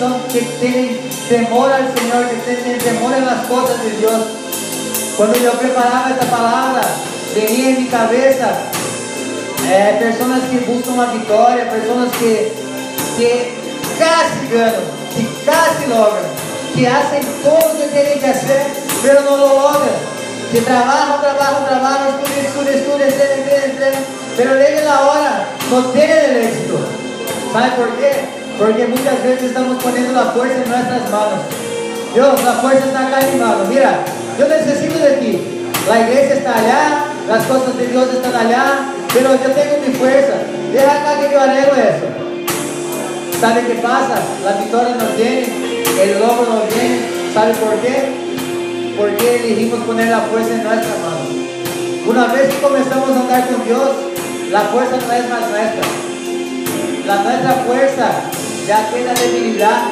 Son, que tienen temor al Señor, que tienen temor en las cosas de Dios. Cuando yo preparaba esta palabra, venía en mi cabeza eh, personas que buscan una victoria, personas que, que casi ganan, que casi logran, que hacen todo lo que tienen que hacer, pero no lo logran. Que trabajan, trabajan, estudian, estudian, estudian, entrenan, entrenan, entrenan, pero llega la hora, no tienen el éxito. ¿Sabe por qué? Porque muchas veces estamos poniendo la fuerza en nuestras manos. Dios, la fuerza está acá en mi mano. Mira, yo necesito de ti. La iglesia está allá, las cosas de Dios están allá, pero yo tengo mi fuerza. Deja acá que yo arreglo eso. ¿Sabe qué pasa? La victoria no viene, el logro no viene. ¿Sabe por qué? Porque elegimos poner la fuerza en nuestras manos. Una vez que comenzamos a andar con Dios, la fuerza no es más nuestra. La nuestra fuerza ya queda debilidad.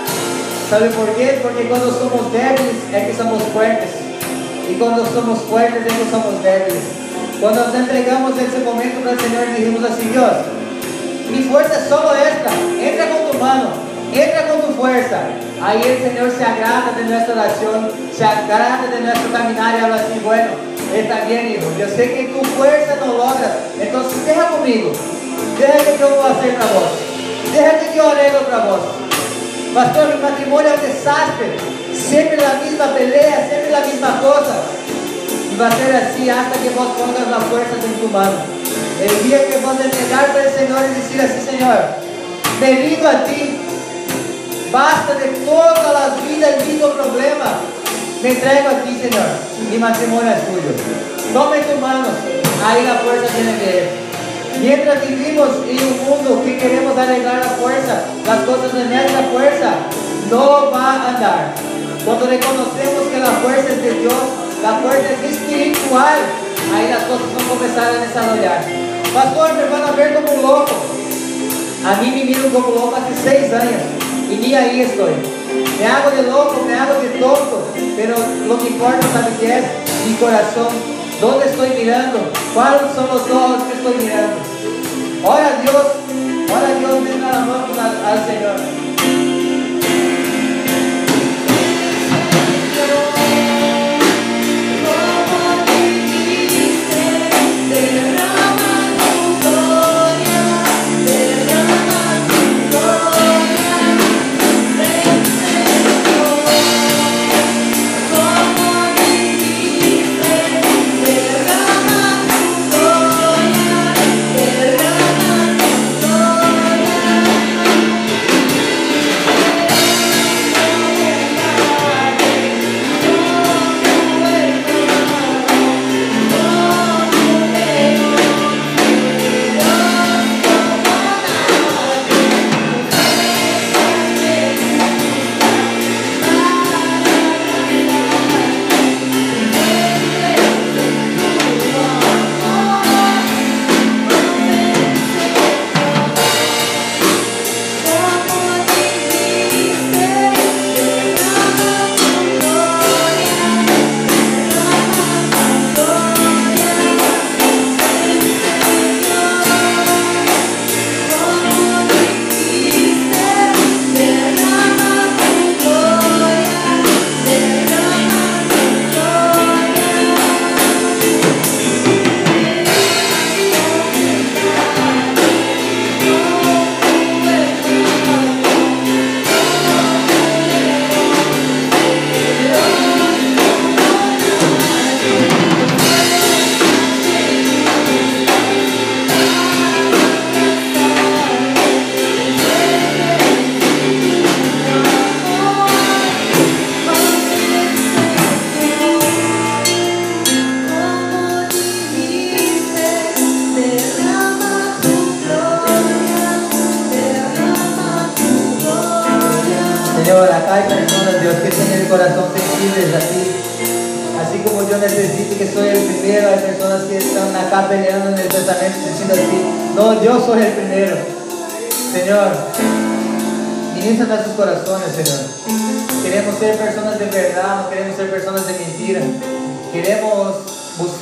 ¿Sabe por qué? Porque cuando somos débiles es que somos fuertes. Y cuando somos fuertes es que somos débiles. Cuando nos entregamos ese momento para el Señor dijimos así, Dios, mi fuerza es solo esta. Entra con tu mano, entra con tu fuerza. Ahí el Señor se agrada de nuestra oración, se agrada de nuestro caminar y habla así, bueno, está bien, hijo. Yo sé que tu fuerza no logra. Entonces deja conmigo. Deja que yo a hacer para vos. Deja que yo arreglo para vos. Pastor, mi matrimonio es un desastre. Sempre la misma pelea, sempre la misma cosa. Y va a ser así hasta que vos pongas la fuerza en tu mano. El día que vos entregar para el Señor y decir así, Señor, me rindo a ti. Basta de todas las vidas, el mismo problema. Me entrego a ti, Señor. Mi matrimonio es tuyo. Toma en tus manos. Ahí la fuerza tiene de Él. Mientras vivimos en un mundo que queremos arreglar la fuerza, las cosas de nuestra fuerza no va a andar. Cuando reconocemos que la fuerza es de Dios, la fuerza es espiritual, ahí las cosas van a comenzar a desarrollar. Pastor, me van a ver como un loco. A mí me miran como loco hace seis años y ni ahí estoy. Me hago de loco, me hago de tonto, pero lo que importa, ¿sabe qué es? Mi corazón. ¿Dónde estoy mirando? ¿Cuáles son los ojos que estoy mirando? Ora a Dios, ora a Dios, ven a la mano al Señor.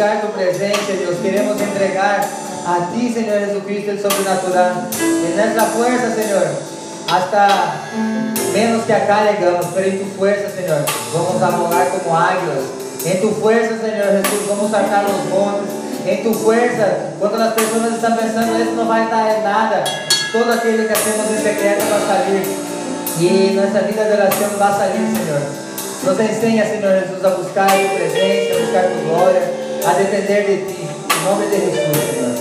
Buscar tu presencia, Dios. Queremos entregar a ti, Señor Jesucristo, el sobrenatural. En nuestra fuerza, Señor, hasta menos que acá llegamos, pero en tu fuerza, Señor, vamos a volar como águilas. En tu fuerza, Señor Jesús, vamos a sacar los montes. En tu fuerza, cuando las personas están pensando, esto no va a dar nada, todo aquello que hacemos en secreto va a salir. Y nuestra vida de oración va a salir, Señor. Nos enseña, Señor Jesús, a buscar tu presencia, a buscar tu gloria, a depender de ti. En nombre de Jesús, Señor.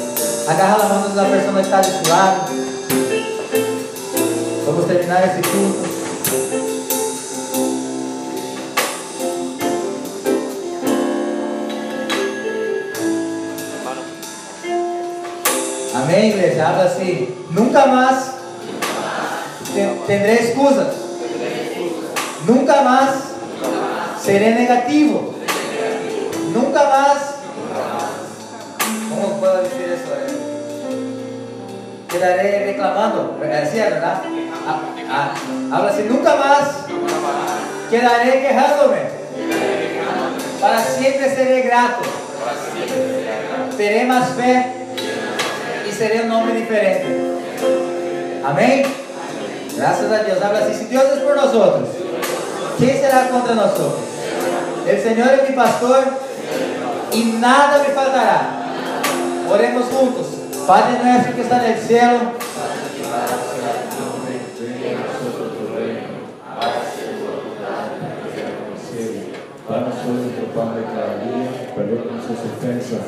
Agarra la mano de una persona que está de tu lado. Vamos terminar esse culto. Amém, igreja? Habla assim: nunca mais te- tendré excusas. Nunca mais seré negativo. Nunca mais. Puedo dizer isso? eh? Quedaré reclamando. É verdade? Ah, ah, habla assim: nunca mais quedaré quejándome. Para sempre seré grato. Terei mais fé y seré un hombre diferente. Amén. Gracias a Dios. Habla así. Si Dios es por nosotros, ¿quién será contra nosotros? El Señor es mi pastor y nada me faltará. Oremos juntos. Padre nosso que está en el de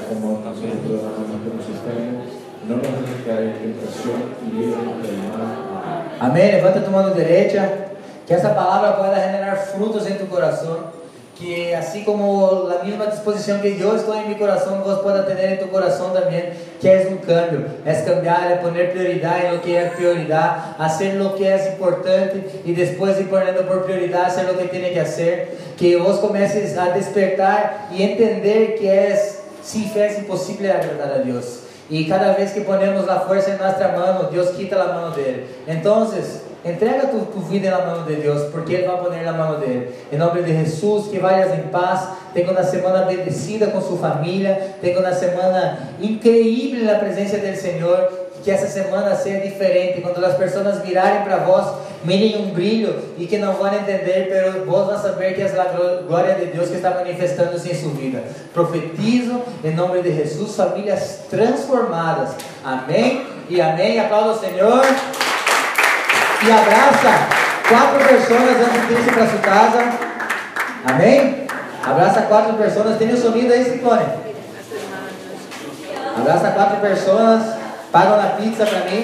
como también nos no nos dejes caer en tentación y líbranos del mal. Amén. Levanta tu mão direita, que essa palavra possa generar frutos em tu coração. Que assim como a mesma disposição que eu estou em meu coração, vos pueda ter em tu coração também. Que um cambio. É cambiar, é poner prioridade em lo que é prioridade. Hacer lo que é importante. E depois ir por prioridade, hacer lo que tem que hacer. Que vos comeces a despertar e entender que é, si é impossível agradar a Deus. Y cada vez que ponemos la fuerza en nuestra mano, Dios quita la mano de Él. Entonces, entrega tu, tu vida en la mano de Dios, porque Él va a poner la mano de Él. En nombre de Jesús, que vayas en paz, tenga una semana bendecida con su familia, tenga una semana increíble en la presencia del Señor. Que essa semana seja diferente, quando as pessoas virarem para vós, mirem um brilho e que não vão entender, pero vós vão saber que é a glória de Deus que está manifestando-se em sua vida. Profetizo em nome de Jesus, famílias transformadas. Amém e amém. Aplauda o Senhor e abraça quatro pessoas antes de para sua casa. Amém? Abraça quatro pessoas. Tem o sonido aí, Ciclone? Abraça quatro pessoas. Paga uma pizza para mim.